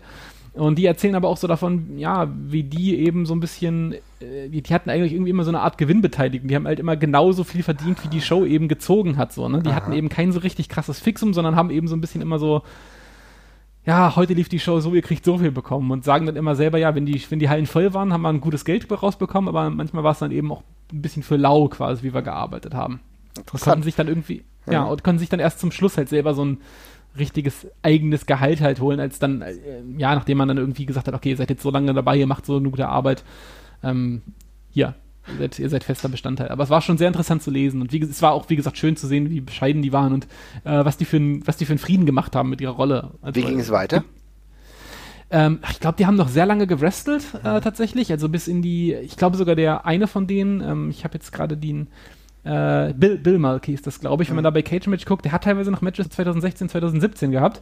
S3: Und die erzählen aber auch so davon, ja, wie die eben so ein bisschen, äh, die, die, hatten eigentlich irgendwie immer so eine Art Gewinnbeteiligung. Die haben halt immer genauso viel verdient, wie die Show eben gezogen hat. So, ne? Die Aha. hatten eben kein so richtig krasses Fixum, sondern haben eben so ein bisschen immer so, ja, heute lief die Show so, ihr kriegt so viel bekommen und sagen dann immer selber, ja, wenn die, wenn die Hallen voll waren, haben wir ein gutes Geld rausbekommen, aber manchmal war es dann eben auch ein bisschen für lau quasi, wie wir gearbeitet haben. Und konnten sich dann irgendwie, ja, ja und konnten sich dann erst zum Schluss halt selber so ein richtiges eigenes Gehalt halt holen, als dann, äh, ja, nachdem man dann irgendwie gesagt hat, okay, ihr seid jetzt so lange dabei, ihr macht so eine gute Arbeit, ähm, hier, ihr seid, ihr seid fester Bestandteil. Aber es war schon sehr interessant zu lesen und wie, es war auch, wie gesagt, schön zu sehen, wie bescheiden die waren und äh, was, die für ein, was die für einen Frieden gemacht haben mit ihrer Rolle.
S2: Also, wie ging es weiter?
S3: Ähm, ich glaube, die haben noch sehr lange gewrestelt, äh, tatsächlich. Also bis in die, ich glaube sogar der eine von denen, ähm, ich habe jetzt gerade den, äh, Bill, Bill Mulkey ist das, glaube ich, wenn man da bei Cage Match guckt. Der hat teilweise noch Matches 2016, 2017 gehabt.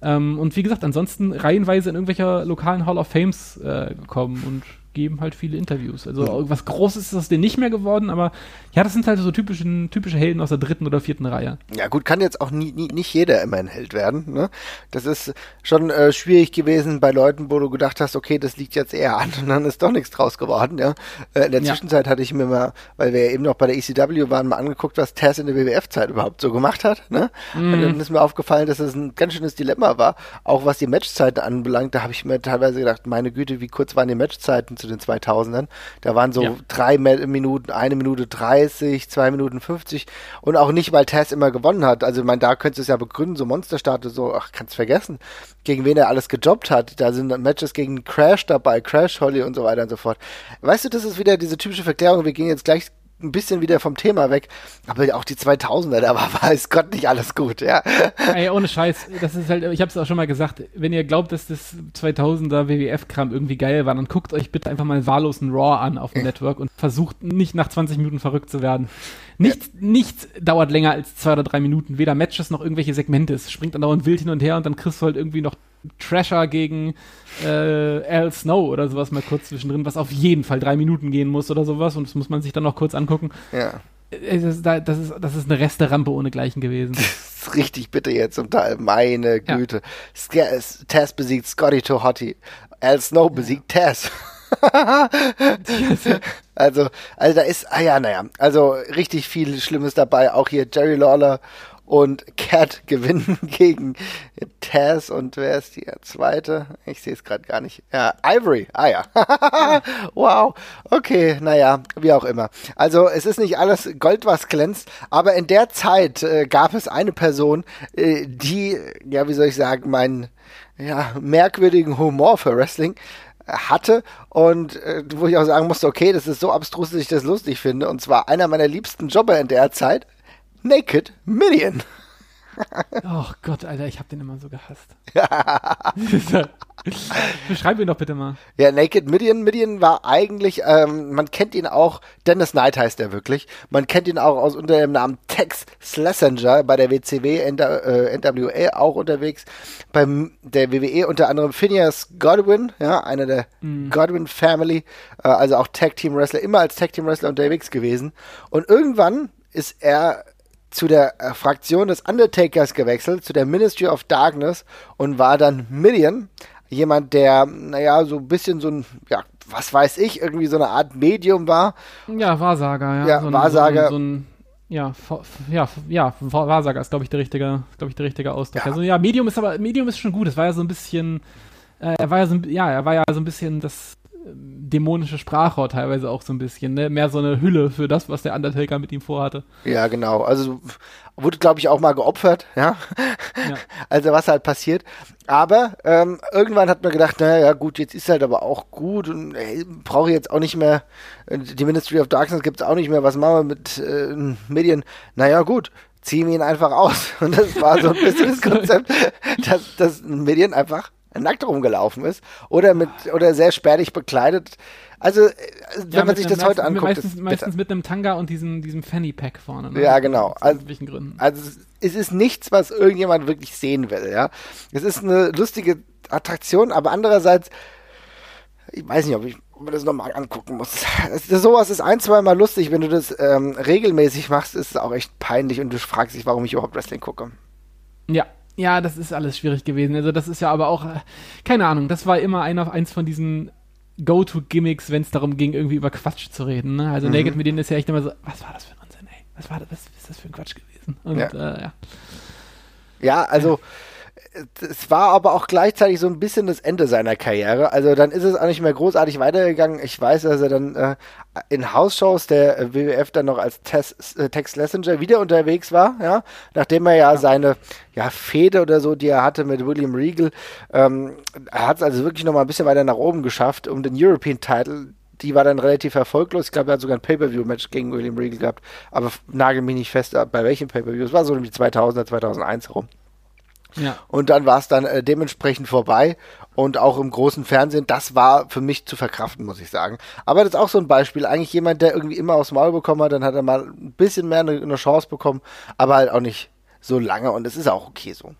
S3: Ähm, und wie gesagt, ansonsten reihenweise in irgendwelcher lokalen Hall of Fames äh, gekommen und geben halt viele Interviews. Also ja. was Großes ist aus denen nicht mehr geworden, aber ja, das sind halt so typische, typische Helden aus der dritten oder vierten Reihe.
S2: Ja gut, kann jetzt auch nie, nie, nicht jeder immer ein Held werden. Ne? Das ist schon äh, schwierig gewesen bei Leuten, wo du gedacht hast, okay, das liegt jetzt eher an und dann ist doch nichts draus geworden. Ja? Äh, in der ja. Zwischenzeit hatte ich mir mal, weil wir ja eben noch bei der ECW waren, mal angeguckt, was Taz in der WWF-Zeit überhaupt so gemacht hat. Ne? Mm. Und dann ist mir aufgefallen, dass es ein ganz schönes Dilemma war, auch was die Matchzeiten anbelangt. Da habe ich mir teilweise gedacht, meine Güte, wie kurz waren die Matchzeiten zu den 2000ern. Da waren so ja. drei Minuten, eine Minute 30, zwei Minuten 50 und auch nicht, weil Tess immer gewonnen hat. Also, ich meine, da könntest du es ja begründen, so Monsterstarte, so, ach, kannst vergessen, gegen wen er alles gejobbt hat. Da sind Matches gegen Crash dabei, Crash Holly und so weiter und so fort. Weißt du, das ist wieder diese typische Verklärung, wir gehen jetzt gleich ein bisschen wieder vom Thema weg, aber auch die 2000er, da war weiß Gott nicht alles gut, ja.
S3: Ey, ohne Scheiß, das ist halt, ich habe es auch schon mal gesagt, wenn ihr glaubt, dass das 2000er WWF-Kram irgendwie geil war, dann guckt euch bitte einfach mal wahllosen Raw an auf dem Network und versucht nicht nach 20 Minuten verrückt zu werden. Nichts, ja. nichts dauert länger als zwei oder drei Minuten, weder Matches noch irgendwelche Segmente. Es springt dann dauernd wild hin und her und dann kriegst du halt irgendwie noch Trasher gegen äh, Al Snow oder sowas mal kurz zwischendrin, was auf jeden Fall drei Minuten gehen muss oder sowas und das muss man sich dann noch kurz angucken.
S2: Ja.
S3: Das ist, das ist, das ist eine Resterampe ohne-gleichen gewesen.
S2: Das ist richtig bitter jetzt zum Teil. Meine Güte. Ja. Taz besiegt Scotty Tohotti. Al Snow besiegt ja. Taz. also, also da ist, ah ja, naja, also richtig viel Schlimmes dabei. Auch hier Jerry Lawler und Cat gewinnen gegen Taz und wer ist die zweite? Ich sehe es gerade gar nicht. Ja, Ivory. Ah ja. wow. Okay, naja, wie auch immer. Also es ist nicht alles Gold, was glänzt, aber in der Zeit äh, gab es eine Person, äh, die, ja, wie soll ich sagen, meinen ja, merkwürdigen Humor für Wrestling hatte und äh, wo ich auch sagen musste, okay, das ist so abstrus, dass ich das lustig finde und zwar einer meiner liebsten Jobber in der Zeit, Naked Million.
S3: Oh Gott, Alter, ich hab den immer so gehasst. Beschreib ihn doch bitte mal.
S2: Ja, Naked Midian. Midian war eigentlich, ähm, man kennt ihn auch, Dennis Knight heißt er wirklich. Man kennt ihn auch aus unter dem Namen Tex Schlesinger bei der WCW, äh, NWA auch unterwegs. Beim der WWE unter anderem Phineas Godwin, ja, einer der mhm. Godwin Family, äh, also auch Tag Team Wrestler, immer als Tag Team Wrestler unterwegs gewesen. Und irgendwann ist er zu der äh, Fraktion des Undertakers gewechselt, zu der Ministry of Darkness und war dann Midian, jemand, der, naja, so ein bisschen so ein, ja, was weiß ich, irgendwie so eine Art Medium war.
S3: Ja, Wahrsager, ja.
S2: Ja,
S3: so ein,
S2: Wahrsager.
S3: So ein, so ein, ja, ja, ja, Wahrsager ist, glaube ich, der richtige, glaube ich, der richtige Ausdruck. Ja. Also ja, Medium ist aber, Medium ist schon gut. Es war ja so ein bisschen, äh, er war ja so, ja, er war ja so ein bisschen das dämonische Sprachrohr teilweise auch so ein bisschen, ne? Mehr so eine Hülle für das, was der Undertaker mit ihm vorhatte.
S2: Ja, genau. Also wurde, glaube ich, auch mal geopfert, ja. ja. Also was halt passiert. Aber ähm, irgendwann hat man gedacht, naja, gut, jetzt ist halt aber auch gut und brauche ich jetzt auch nicht mehr, äh, die Ministry of Darkness gibt es auch nicht mehr, was machen wir mit äh, Medien? Naja, gut, ziehen wir ihn einfach aus. Und das war so ein bisschen das Konzept, dass, dass Medien einfach nackt rumgelaufen ist oder mit oder sehr spärlich bekleidet. Also, äh, wenn ja, man sich das heute anguckt.
S3: Meistens, meistens mit einem Tanga und diesem, diesem Fanny Pack vorne.
S2: Ne? Ja, genau. Also, also, es ist nichts, was irgendjemand wirklich sehen will, ja. Es ist eine lustige Attraktion, aber andererseits, ich weiß nicht, ob ich man das nochmal angucken muss. Das, das, sowas ist ein, zwei Mal lustig. Wenn du das ähm, regelmäßig machst, ist es auch echt peinlich und du fragst dich, warum ich überhaupt Wrestling gucke.
S3: Ja, ja, das ist alles schwierig gewesen. Also das ist ja aber auch, äh, keine Ahnung, das war immer einer, eins von diesen Go-To-Gimmicks, wenn es darum ging, irgendwie über Quatsch zu reden. Ne? Also mhm. Naked mit denen ist ja echt immer so, was war das für ein Unsinn, ey? Was war das, was ist das für ein Quatsch gewesen? Und ja,
S2: äh, ja. ja also ja es war aber auch gleichzeitig so ein bisschen das Ende seiner Karriere. Also dann ist es auch nicht mehr großartig weitergegangen. Ich weiß, dass er dann äh, in Hausshows der WWF dann noch als Tess, äh, Tex Messenger wieder unterwegs war, ja, nachdem er ja, ja. seine ja, Fehde oder so, die er hatte mit William Regal, ähm, er hat es also wirklich noch mal ein bisschen weiter nach oben geschafft, um den European Title die war dann relativ erfolglos. Ich glaube, er hat sogar ein Pay-Per-View-Match gegen William Regal gehabt. Aber nagel mich nicht fest, bei welchem Pay-Per-View. Es war so um die 2000er, 2001 herum. Ja. Und dann war es dann äh, dementsprechend vorbei und auch im großen Fernsehen, das war für mich zu verkraften, muss ich sagen. Aber das ist auch so ein Beispiel. Eigentlich jemand, der irgendwie immer aufs Maul bekommen hat, dann hat er mal ein bisschen mehr eine, eine Chance bekommen, aber halt auch nicht so lange und es ist auch okay so.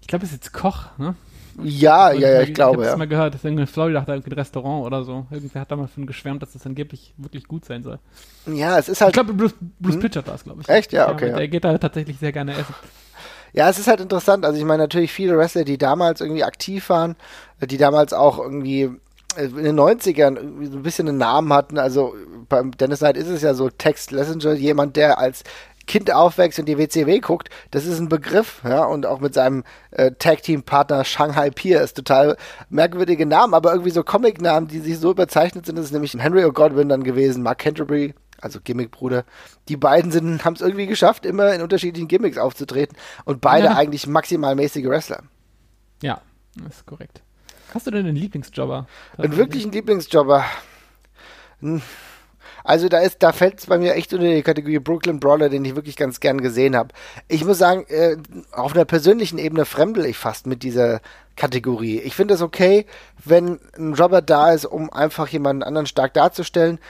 S3: Ich glaube, es ist jetzt Koch, ne?
S2: Ja, ja, ja, ich, ich glaube,
S3: ich
S2: ja. Ich
S3: mal gehört, dass in Florida hat er ein Restaurant oder so. Irgendwer hat da mal von geschwärmt, dass das angeblich wirklich gut sein soll.
S2: Ja, es ist halt.
S3: Ich glaube, Bruce, Bruce hm? Pritchard war es, glaube ich.
S2: Echt? Ja, okay.
S3: Ja, der geht da tatsächlich sehr gerne essen.
S2: Ja, es ist halt interessant. Also ich meine natürlich viele Wrestler, die damals irgendwie aktiv waren, die damals auch irgendwie äh, in den 90ern irgendwie so ein bisschen einen Namen hatten. Also beim Dennis Knight ist es ja so Text Messenger, jemand, der als Kind aufwächst und die WCW guckt, das ist ein Begriff, ja, und auch mit seinem äh, Tag-Team-Partner Shanghai Pier ist total merkwürdige Namen, aber irgendwie so Comic-Namen, die sich so überzeichnet sind, das ist nämlich Henry O'Godwin dann gewesen, Mark Canterbury, also Gimmick-Bruder. Die beiden haben es irgendwie geschafft, immer in unterschiedlichen Gimmicks aufzutreten und beide ja. eigentlich maximal mäßige Wrestler.
S3: Ja, das ist korrekt. Hast du denn einen Lieblingsjobber?
S2: Einen wirklichen Lieblingsjobber? Hm. Also da ist, da fällt es bei mir echt unter die Kategorie Brooklyn Brawler, den ich wirklich ganz gern gesehen habe. Ich muss sagen, äh, auf einer persönlichen Ebene fremdel ich fast mit dieser Kategorie. Ich finde es okay, wenn ein Jobber da ist, um einfach jemanden anderen stark darzustellen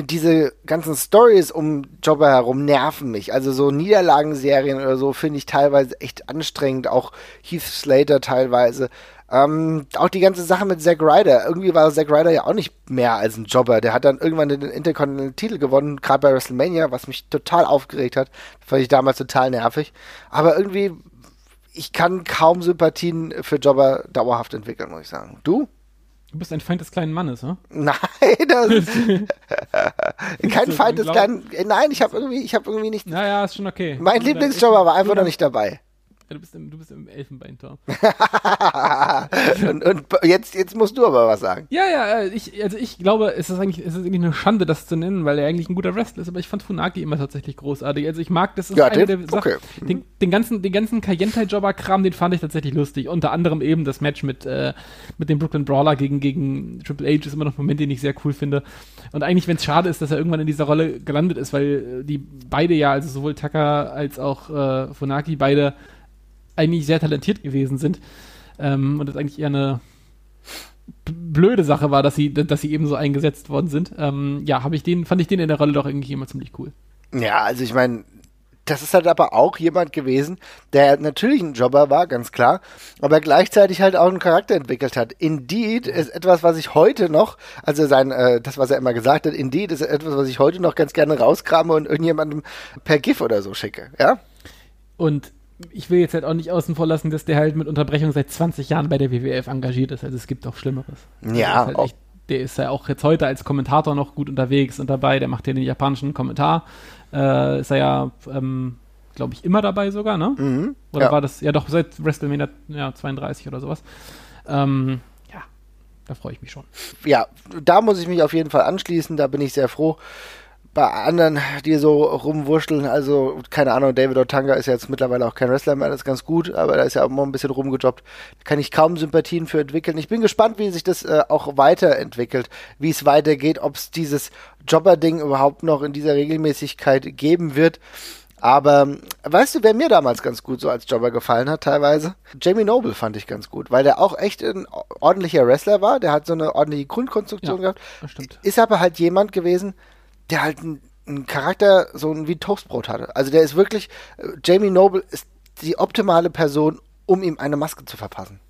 S2: diese ganzen Stories um Jobber herum nerven mich. Also so Niederlagenserien oder so finde ich teilweise echt anstrengend. Auch Heath Slater teilweise. Ähm, auch die ganze Sache mit Zack Ryder. Irgendwie war Zack Ryder ja auch nicht mehr als ein Jobber. Der hat dann irgendwann den Intercontinental Titel gewonnen, gerade bei WrestleMania, was mich total aufgeregt hat. fand ich damals total nervig. Aber irgendwie, ich kann kaum Sympathien für Jobber dauerhaft entwickeln, muss ich sagen. Du?
S3: Du bist ein Feind des kleinen Mannes, ne?
S2: Nein, das ist kein Feind des kleinen. Nein, ich habe irgendwie, ich habe irgendwie nicht.
S3: Naja, ist schon okay.
S2: Mein Lieblingsjobber war einfach noch nicht dabei.
S3: Ja, du bist im, du bist im Elfenbeintor.
S2: und, und jetzt, jetzt musst du aber was sagen.
S3: Ja, ja, äh, ich, also ich glaube, es ist eigentlich, es ist eigentlich eine Schande, das zu nennen, weil er eigentlich ein guter Wrestler ist, aber ich fand Funaki immer tatsächlich großartig. Also ich mag, das ist
S2: Ja,
S3: eine
S2: den-
S3: der Sachen,
S2: okay.
S3: den, den ganzen, den ganzen Kayentai-Jobber-Kram, den fand ich tatsächlich lustig. Unter anderem eben das Match mit, äh, mit dem Brooklyn Brawler gegen, gegen Triple H ist immer noch ein Moment, den ich sehr cool finde. Und eigentlich, wenn es schade ist, dass er irgendwann in dieser Rolle gelandet ist, weil die beide ja, also sowohl Tucker als auch äh, Funaki, beide eigentlich sehr talentiert gewesen sind. Ähm, und das eigentlich eher eine blöde Sache war, dass sie, dass sie eben so eingesetzt worden sind. Ähm, ja, habe ich den, fand ich den in der Rolle doch irgendwie immer ziemlich cool.
S2: Ja, also ich meine, das ist halt aber auch jemand gewesen, der natürlich ein Jobber war, ganz klar, aber gleichzeitig halt auch einen Charakter entwickelt hat. Indeed ist etwas, was ich heute noch, also sein, äh, das, was er immer gesagt hat, Indeed ist etwas, was ich heute noch ganz gerne rauskrame und irgendjemandem per GIF oder so schicke, ja?
S3: Und ich will jetzt halt auch nicht außen vor lassen, dass der halt mit Unterbrechung seit 20 Jahren bei der WWF engagiert ist. Also es gibt auch Schlimmeres.
S2: Ja,
S3: der ist, halt echt, der ist ja auch jetzt heute als Kommentator noch gut unterwegs und dabei. Der macht ja den japanischen Kommentar. Äh, ist er ja, ähm, glaube ich, immer dabei sogar, ne?
S2: Mhm.
S3: Oder
S2: ja.
S3: war das, ja doch, seit WrestleMania ja, 32 oder sowas. Ähm, ja, da freue ich mich schon.
S2: ja, da muss ich mich auf jeden Fall anschließen, da bin ich sehr froh. Bei anderen, die so rumwurschteln, also keine Ahnung, David Otanga ist ja jetzt mittlerweile auch kein Wrestler mehr, das ist ganz gut, aber da ist ja auch mal ein bisschen rumgejobbt. Da kann ich kaum Sympathien für entwickeln. Ich bin gespannt, wie sich das äh, auch weiterentwickelt, wie es weitergeht, ob es dieses Jobber-Ding überhaupt noch in dieser Regelmäßigkeit geben wird. Aber weißt du, wer mir damals ganz gut so als Jobber gefallen hat, teilweise? Jamie Noble fand ich ganz gut, weil der auch echt ein ordentlicher Wrestler war. Der hat so eine ordentliche Grundkonstruktion
S3: Ja.
S2: gehabt. Ist aber halt jemand gewesen, der halt einen, einen Charakter so ein- wie Toastbrot hatte. Also der ist wirklich, äh, Jamie Noble ist die optimale Person, um ihm eine Maske zu verpassen.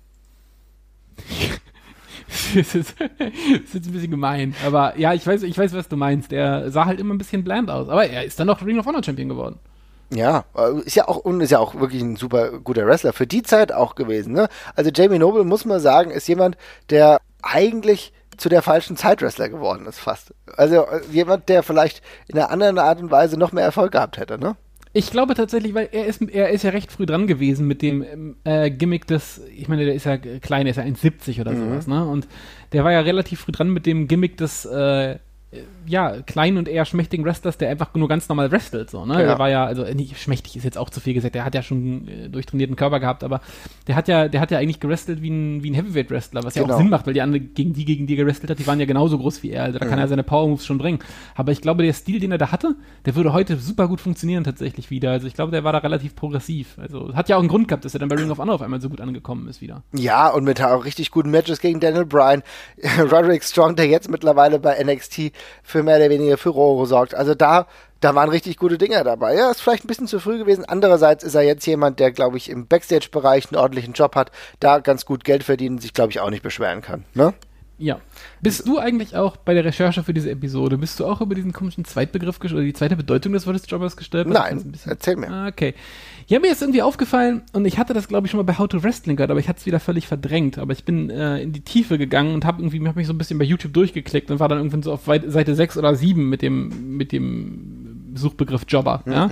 S3: das, ist, das ist jetzt ein bisschen gemein. Aber ja, ich weiß, ich weiß, was du meinst. Der sah halt immer ein bisschen bland aus. Aber er ist dann noch Ring of Honor Champion geworden.
S2: Ja, äh, ist ja auch und ist ja auch wirklich ein super guter Wrestler für die Zeit auch gewesen. Ne? Also Jamie Noble muss man sagen, ist jemand, der eigentlich zu der falschen Zeit Wrestler geworden ist fast. Also äh, jemand, der vielleicht in einer anderen Art und Weise noch mehr Erfolg gehabt hätte. Ne?
S3: Ich glaube tatsächlich, weil er ist, er ist ja recht früh dran gewesen mit dem ähm, äh, Gimmick des, ich meine, der ist ja klein, der ist ja 1,70 oder sowas, ne? Und der war ja relativ früh dran mit dem Gimmick des, äh, ja, kleinen und eher schmächtigen Wrestlers, der einfach nur ganz normal wrestelt, so, ne?
S2: Ja.
S3: Der war ja, also äh, nicht schmächtig ist jetzt auch zu viel gesagt, der hat ja schon äh, durchtrainierten Körper gehabt, aber der hat ja, der hat ja eigentlich gewrestelt wie ein, wie ein Heavyweight-Wrestler, was ja
S2: Genau.
S3: auch Sinn macht, weil die anderen, gegen die, gegen die er gewrestelt hat, die waren ja genauso groß wie er, also da kann er seine Power-Moves schon bringen. Aber ich glaube, der Stil, den er da hatte, der würde heute super gut funktionieren tatsächlich wieder. Also ich glaube, der war da relativ progressiv. Also hat ja auch einen Grund gehabt, dass er dann bei Ring of Honor auf einmal so gut angekommen ist wieder.
S2: Ja, und mit auch richtig guten Matches gegen Daniel Bryan. Roderick Strong, der jetzt mittlerweile bei NXT für mehr oder weniger Furore sorgt. Also da, da waren richtig gute Dinger dabei. Ja, ist vielleicht ein bisschen zu früh gewesen. Andererseits ist er jetzt jemand, der, glaube ich, im Backstage-Bereich einen ordentlichen Job hat, da ganz gut Geld verdient und sich, glaube ich, auch nicht beschweren kann. Ne?
S3: Ja. Bist du eigentlich auch bei der Recherche für diese Episode, bist du auch über diesen komischen Zweitbegriff oder die zweite Bedeutung des Wortes Jobbers gestolpert?
S2: Nein, erzähl mir.
S3: Ah, Okay. Ja, mir ist irgendwie aufgefallen und ich hatte das, glaube ich, schon mal bei How to Wrestling gehört, aber ich hatte es wieder völlig verdrängt. Aber ich bin äh, in die Tiefe gegangen und habe irgendwie hab mich so ein bisschen bei YouTube durchgeklickt und war dann irgendwann so auf Seite 6 oder 7 mit dem, mit dem Suchbegriff Jobber. Ja?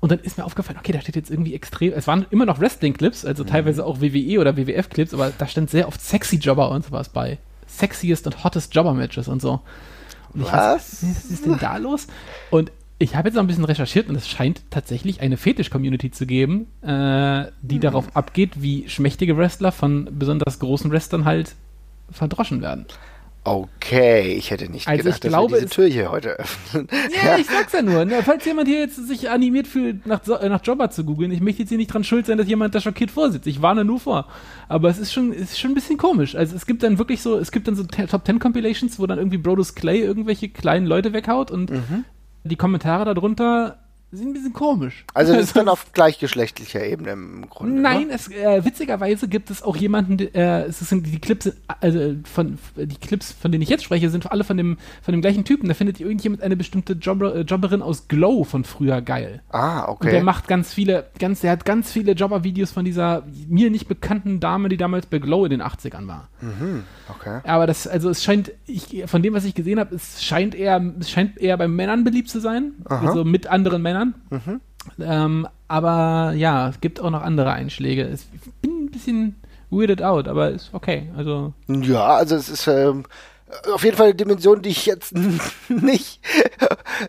S3: Und dann ist mir aufgefallen, okay, da steht jetzt irgendwie extrem, es waren immer noch Wrestling-Clips, also teilweise auch WWE oder WWF-Clips, aber da stand sehr oft sexy Jobber und sowas bei. Sexiest und hottest Jobber-Matches und so. Und ich
S2: Was?
S3: was ist denn da los? Und ich habe jetzt noch ein bisschen recherchiert und es scheint tatsächlich eine Fetisch-Community zu geben, äh, die
S2: Hm.
S3: darauf abgeht, wie schmächtige Wrestler von besonders großen Wrestlern halt verdroschen werden.
S2: Okay, ich hätte nicht
S3: Also
S2: gedacht,
S3: ich glaube,
S2: dass wir
S3: es-
S2: diese Tür hier heute öffnen.
S3: Ja, ich sag's ja nur. Ne? Falls jemand hier jetzt sich animiert fühlt, nach, nach Jobber zu googeln, ich möchte jetzt hier nicht dran schuld sein, dass jemand da schockiert vorsitzt. Ich warne nur vor. Aber es ist schon, es ist schon ein bisschen komisch. Also es gibt dann wirklich so, es gibt dann so Top 10 Compilations, wo dann irgendwie Brodus Clay irgendwelche kleinen Leute weghaut und die Kommentare darunter sind ein bisschen komisch.
S2: Also das ist dann auf gleichgeschlechtlicher Ebene im Grunde.
S3: Nein,
S2: Ne?
S3: es, äh, witzigerweise gibt es auch jemanden, äh, es sind die Clips, also von die Clips, von denen ich jetzt spreche, sind alle von dem von dem gleichen Typen. Da findet irgendjemand eine bestimmte Jobber, äh, Jobberin aus Glow von früher geil.
S2: Ah,
S3: Und der
S2: okay.
S3: macht ganz viele, ganz, der hat ganz viele Jobber-Videos von dieser mir nicht bekannten Dame, die damals bei Glow in den 80ern war.
S2: okay.
S3: Aber das, also es scheint, ich, von dem, was ich gesehen habe, es scheint eher, es scheint eher bei Männern beliebt zu sein.
S2: Aha.
S3: Also mit anderen Männern. Ähm, aber ja, es gibt auch noch andere Einschläge. Ich bin ein bisschen weirded out, aber ist okay. Also
S2: Ja, also es ist ähm, auf jeden Fall eine Dimension, die ich jetzt nicht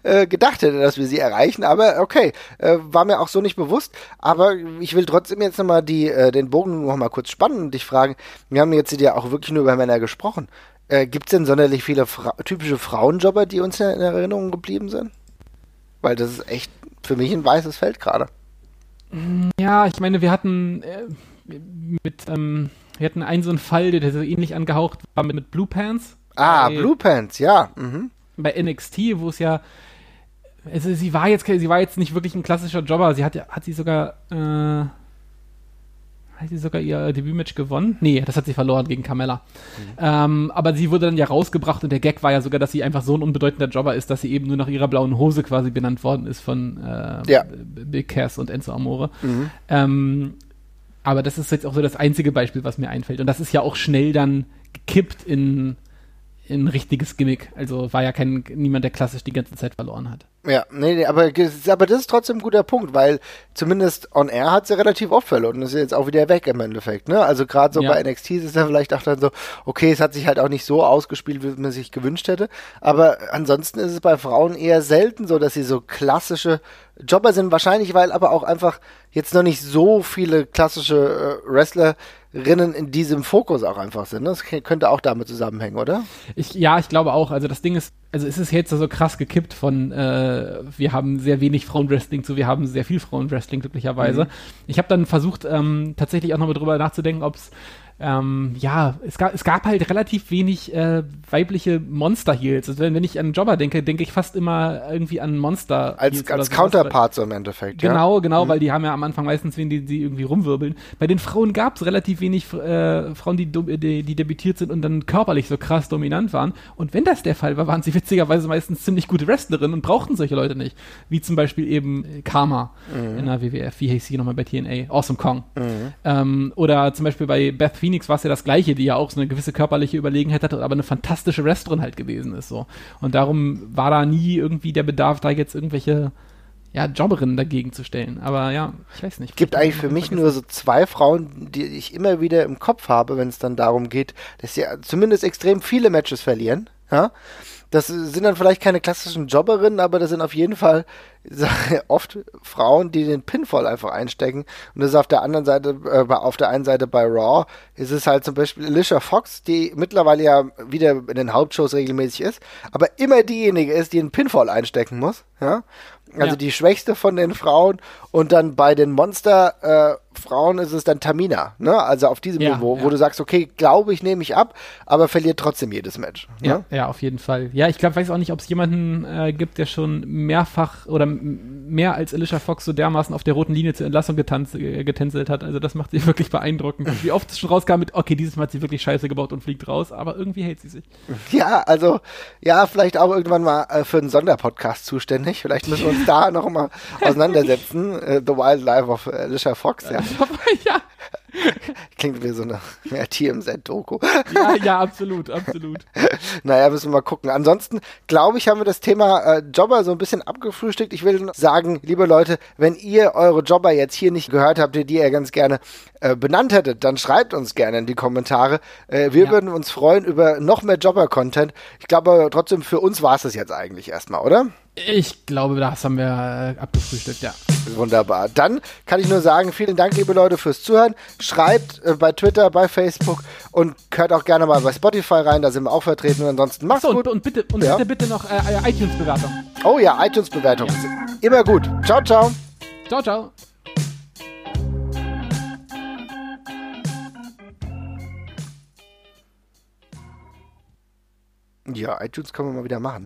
S2: äh, gedacht hätte, dass wir sie erreichen. Aber okay, äh, war mir auch so nicht bewusst. Aber ich will trotzdem jetzt nochmal äh, den Bogen noch mal kurz spannen und dich fragen. Wir haben jetzt ja auch wirklich nur über Männer gesprochen. Äh, Gibt es denn sonderlich viele Fra typische Frauenjobber, die uns in Erinnerung geblieben sind? Weil das ist echt für mich ein weißes Feld gerade.
S3: Ja, ich meine, wir hatten äh, mit, ähm, wir hatten einen so einen Fall, der so ähnlich angehaucht war mit, mit Blue Pants.
S2: Ah,
S3: bei,
S2: Blue Pants, ja. Mhm.
S3: Bei NXT, wo es ja, also sie war jetzt, sie war jetzt nicht wirklich ein klassischer Jobber. Sie hat ja, hat sie sogar, äh, hat sie sogar ihr Debütmatch gewonnen? Nee, das hat sie verloren gegen Carmella. Mhm. Ähm, aber sie wurde dann ja rausgebracht und der Gag war ja sogar, dass sie einfach so ein unbedeutender Jobber ist, dass sie eben nur nach ihrer blauen Hose quasi benannt worden ist von äh,
S2: Ja.
S3: Big Cass und Enzo Amore.
S2: Mhm.
S3: Ähm, aber das ist jetzt auch so das einzige Beispiel, was mir einfällt. Und das ist ja auch schnell dann gekippt in, in ein richtiges Gimmick. Also war ja kein niemand, der klassisch die ganze Zeit verloren hat.
S2: Ja, nee, nee, aber, aber das ist trotzdem ein guter Punkt, weil zumindest on air hat sie relativ oft verloren und ist jetzt auch wieder weg im Endeffekt, ne? Also gerade so
S3: Ja.
S2: bei NXT ist es ja vielleicht auch dann so, okay, es hat sich halt auch nicht so ausgespielt, wie man sich gewünscht hätte, aber ansonsten ist es bei Frauen eher selten so, dass sie so klassische Jobber sind, wahrscheinlich, weil aber auch einfach jetzt noch nicht so viele klassische äh, Wrestlerinnen in diesem Fokus auch einfach sind. Ne? Das könnte auch damit zusammenhängen, oder?
S3: Ich, ja, ich glaube auch. Also das Ding ist, also es ist jetzt so krass gekippt von, äh, wir haben sehr wenig Frauenwrestling zu, wir haben sehr viel Frauenwrestling glücklicherweise. Ich habe dann versucht, ähm, tatsächlich auch nochmal drüber nachzudenken, ob es ähm, ja, es gab, es gab halt relativ wenig äh, weibliche Monster-Heels. Also wenn, wenn ich an Jobber denke, denke ich fast immer irgendwie an Monster.
S2: Als, als Counterpart so im Endeffekt. ja?
S3: Genau, genau, weil die haben ja am Anfang meistens wen, die, die irgendwie rumwirbeln. Bei den Frauen gab es relativ wenig äh, Frauen, die, die, die debütiert sind und dann körperlich so krass dominant waren. Und wenn das der Fall war, waren sie witzigerweise meistens ziemlich gute Wrestlerinnen und brauchten solche Leute nicht. Wie zum Beispiel eben Karma in der WWF, wie hieß sie nochmal bei TNA? Awesome Kong. Ähm, oder zum Beispiel bei Beth Phoenix war es ja das Gleiche, die ja auch so eine gewisse körperliche Überlegenheit hatte, aber eine fantastische Wrestlerin halt gewesen ist. so. Und darum war da nie irgendwie der Bedarf, da jetzt irgendwelche ja, Jobberinnen dagegen zu stellen. Aber ja, ich weiß nicht.
S2: gibt eigentlich für mich nur so zwei Frauen, die ich immer wieder im Kopf habe, wenn es dann darum geht, dass sie zumindest extrem viele Matches verlieren. Ja? Das sind dann vielleicht keine klassischen Jobberinnen, aber das sind auf jeden Fall oft Frauen, die den Pinfall einfach einstecken. Und das ist auf der anderen Seite, äh, auf der einen Seite bei Raw, ist es halt zum Beispiel Alicia Fox, die mittlerweile ja wieder in den Hauptshows regelmäßig ist, aber immer diejenige ist, die einen Pinfall einstecken muss. Ja? Also
S3: Ja.
S2: die schwächste von den Frauen und dann bei den Monster äh, ist es dann Tamina, ne? Also auf diesem
S3: Ja,
S2: Niveau,
S3: ja.
S2: wo du sagst, okay, glaube ich, nehme ich ab, aber verliert trotzdem jedes Match.
S3: Ja,
S2: Ne?
S3: ja, auf jeden Fall. Ja, ich glaube, weiß auch nicht, ob es jemanden äh, gibt, der schon mehrfach oder mehr als Alicia Fox so dermaßen auf der roten Linie zur Entlassung getanz, äh, getänzelt hat. Also das macht sie wirklich beeindruckend. Wie oft es schon rauskam mit, okay, dieses Mal hat sie wirklich Scheiße gebaut und fliegt raus, aber irgendwie hält sie sich.
S2: Ja, also ja, vielleicht auch irgendwann mal äh, für einen Sonderpodcast zuständig. Vielleicht müssen wir uns da noch mal auseinandersetzen. Äh, The Wild Life of Alicia Fox, ja.
S3: ja,
S2: Klingt wie so eine ja, TMZ-Doku.
S3: ja, ja, absolut, absolut.
S2: Naja, müssen wir mal gucken. Ansonsten, glaube ich, haben wir das Thema äh, Jobber so ein bisschen abgefrühstückt. Ich will sagen, liebe Leute, wenn ihr eure Jobber jetzt hier nicht gehört habt, die ihr ganz gerne äh, benannt hättet, dann schreibt uns gerne in die Kommentare. Äh, wir
S3: Ja.
S2: würden uns freuen über noch mehr Jobber-Content. Ich glaube trotzdem, für uns war es das jetzt eigentlich erstmal, oder?
S3: Ich glaube, das haben wir äh, abgefrühstückt, ja.
S2: Wunderbar. Dann kann ich nur sagen, vielen Dank, liebe Leute, fürs Zuhören. Schreibt äh, bei Twitter, bei Facebook und hört auch gerne mal bei Spotify rein, da sind wir auch vertreten. Und ansonsten macht's
S3: So,
S2: gut.
S3: und, und bitte, und
S2: Ja.
S3: bitte, bitte noch äh, iTunes-Bewertung.
S2: Oh ja, iTunes-Bewertung. Immer gut. Ciao, ciao.
S3: Ciao, ciao.
S2: Ja, iTunes können wir mal wieder machen.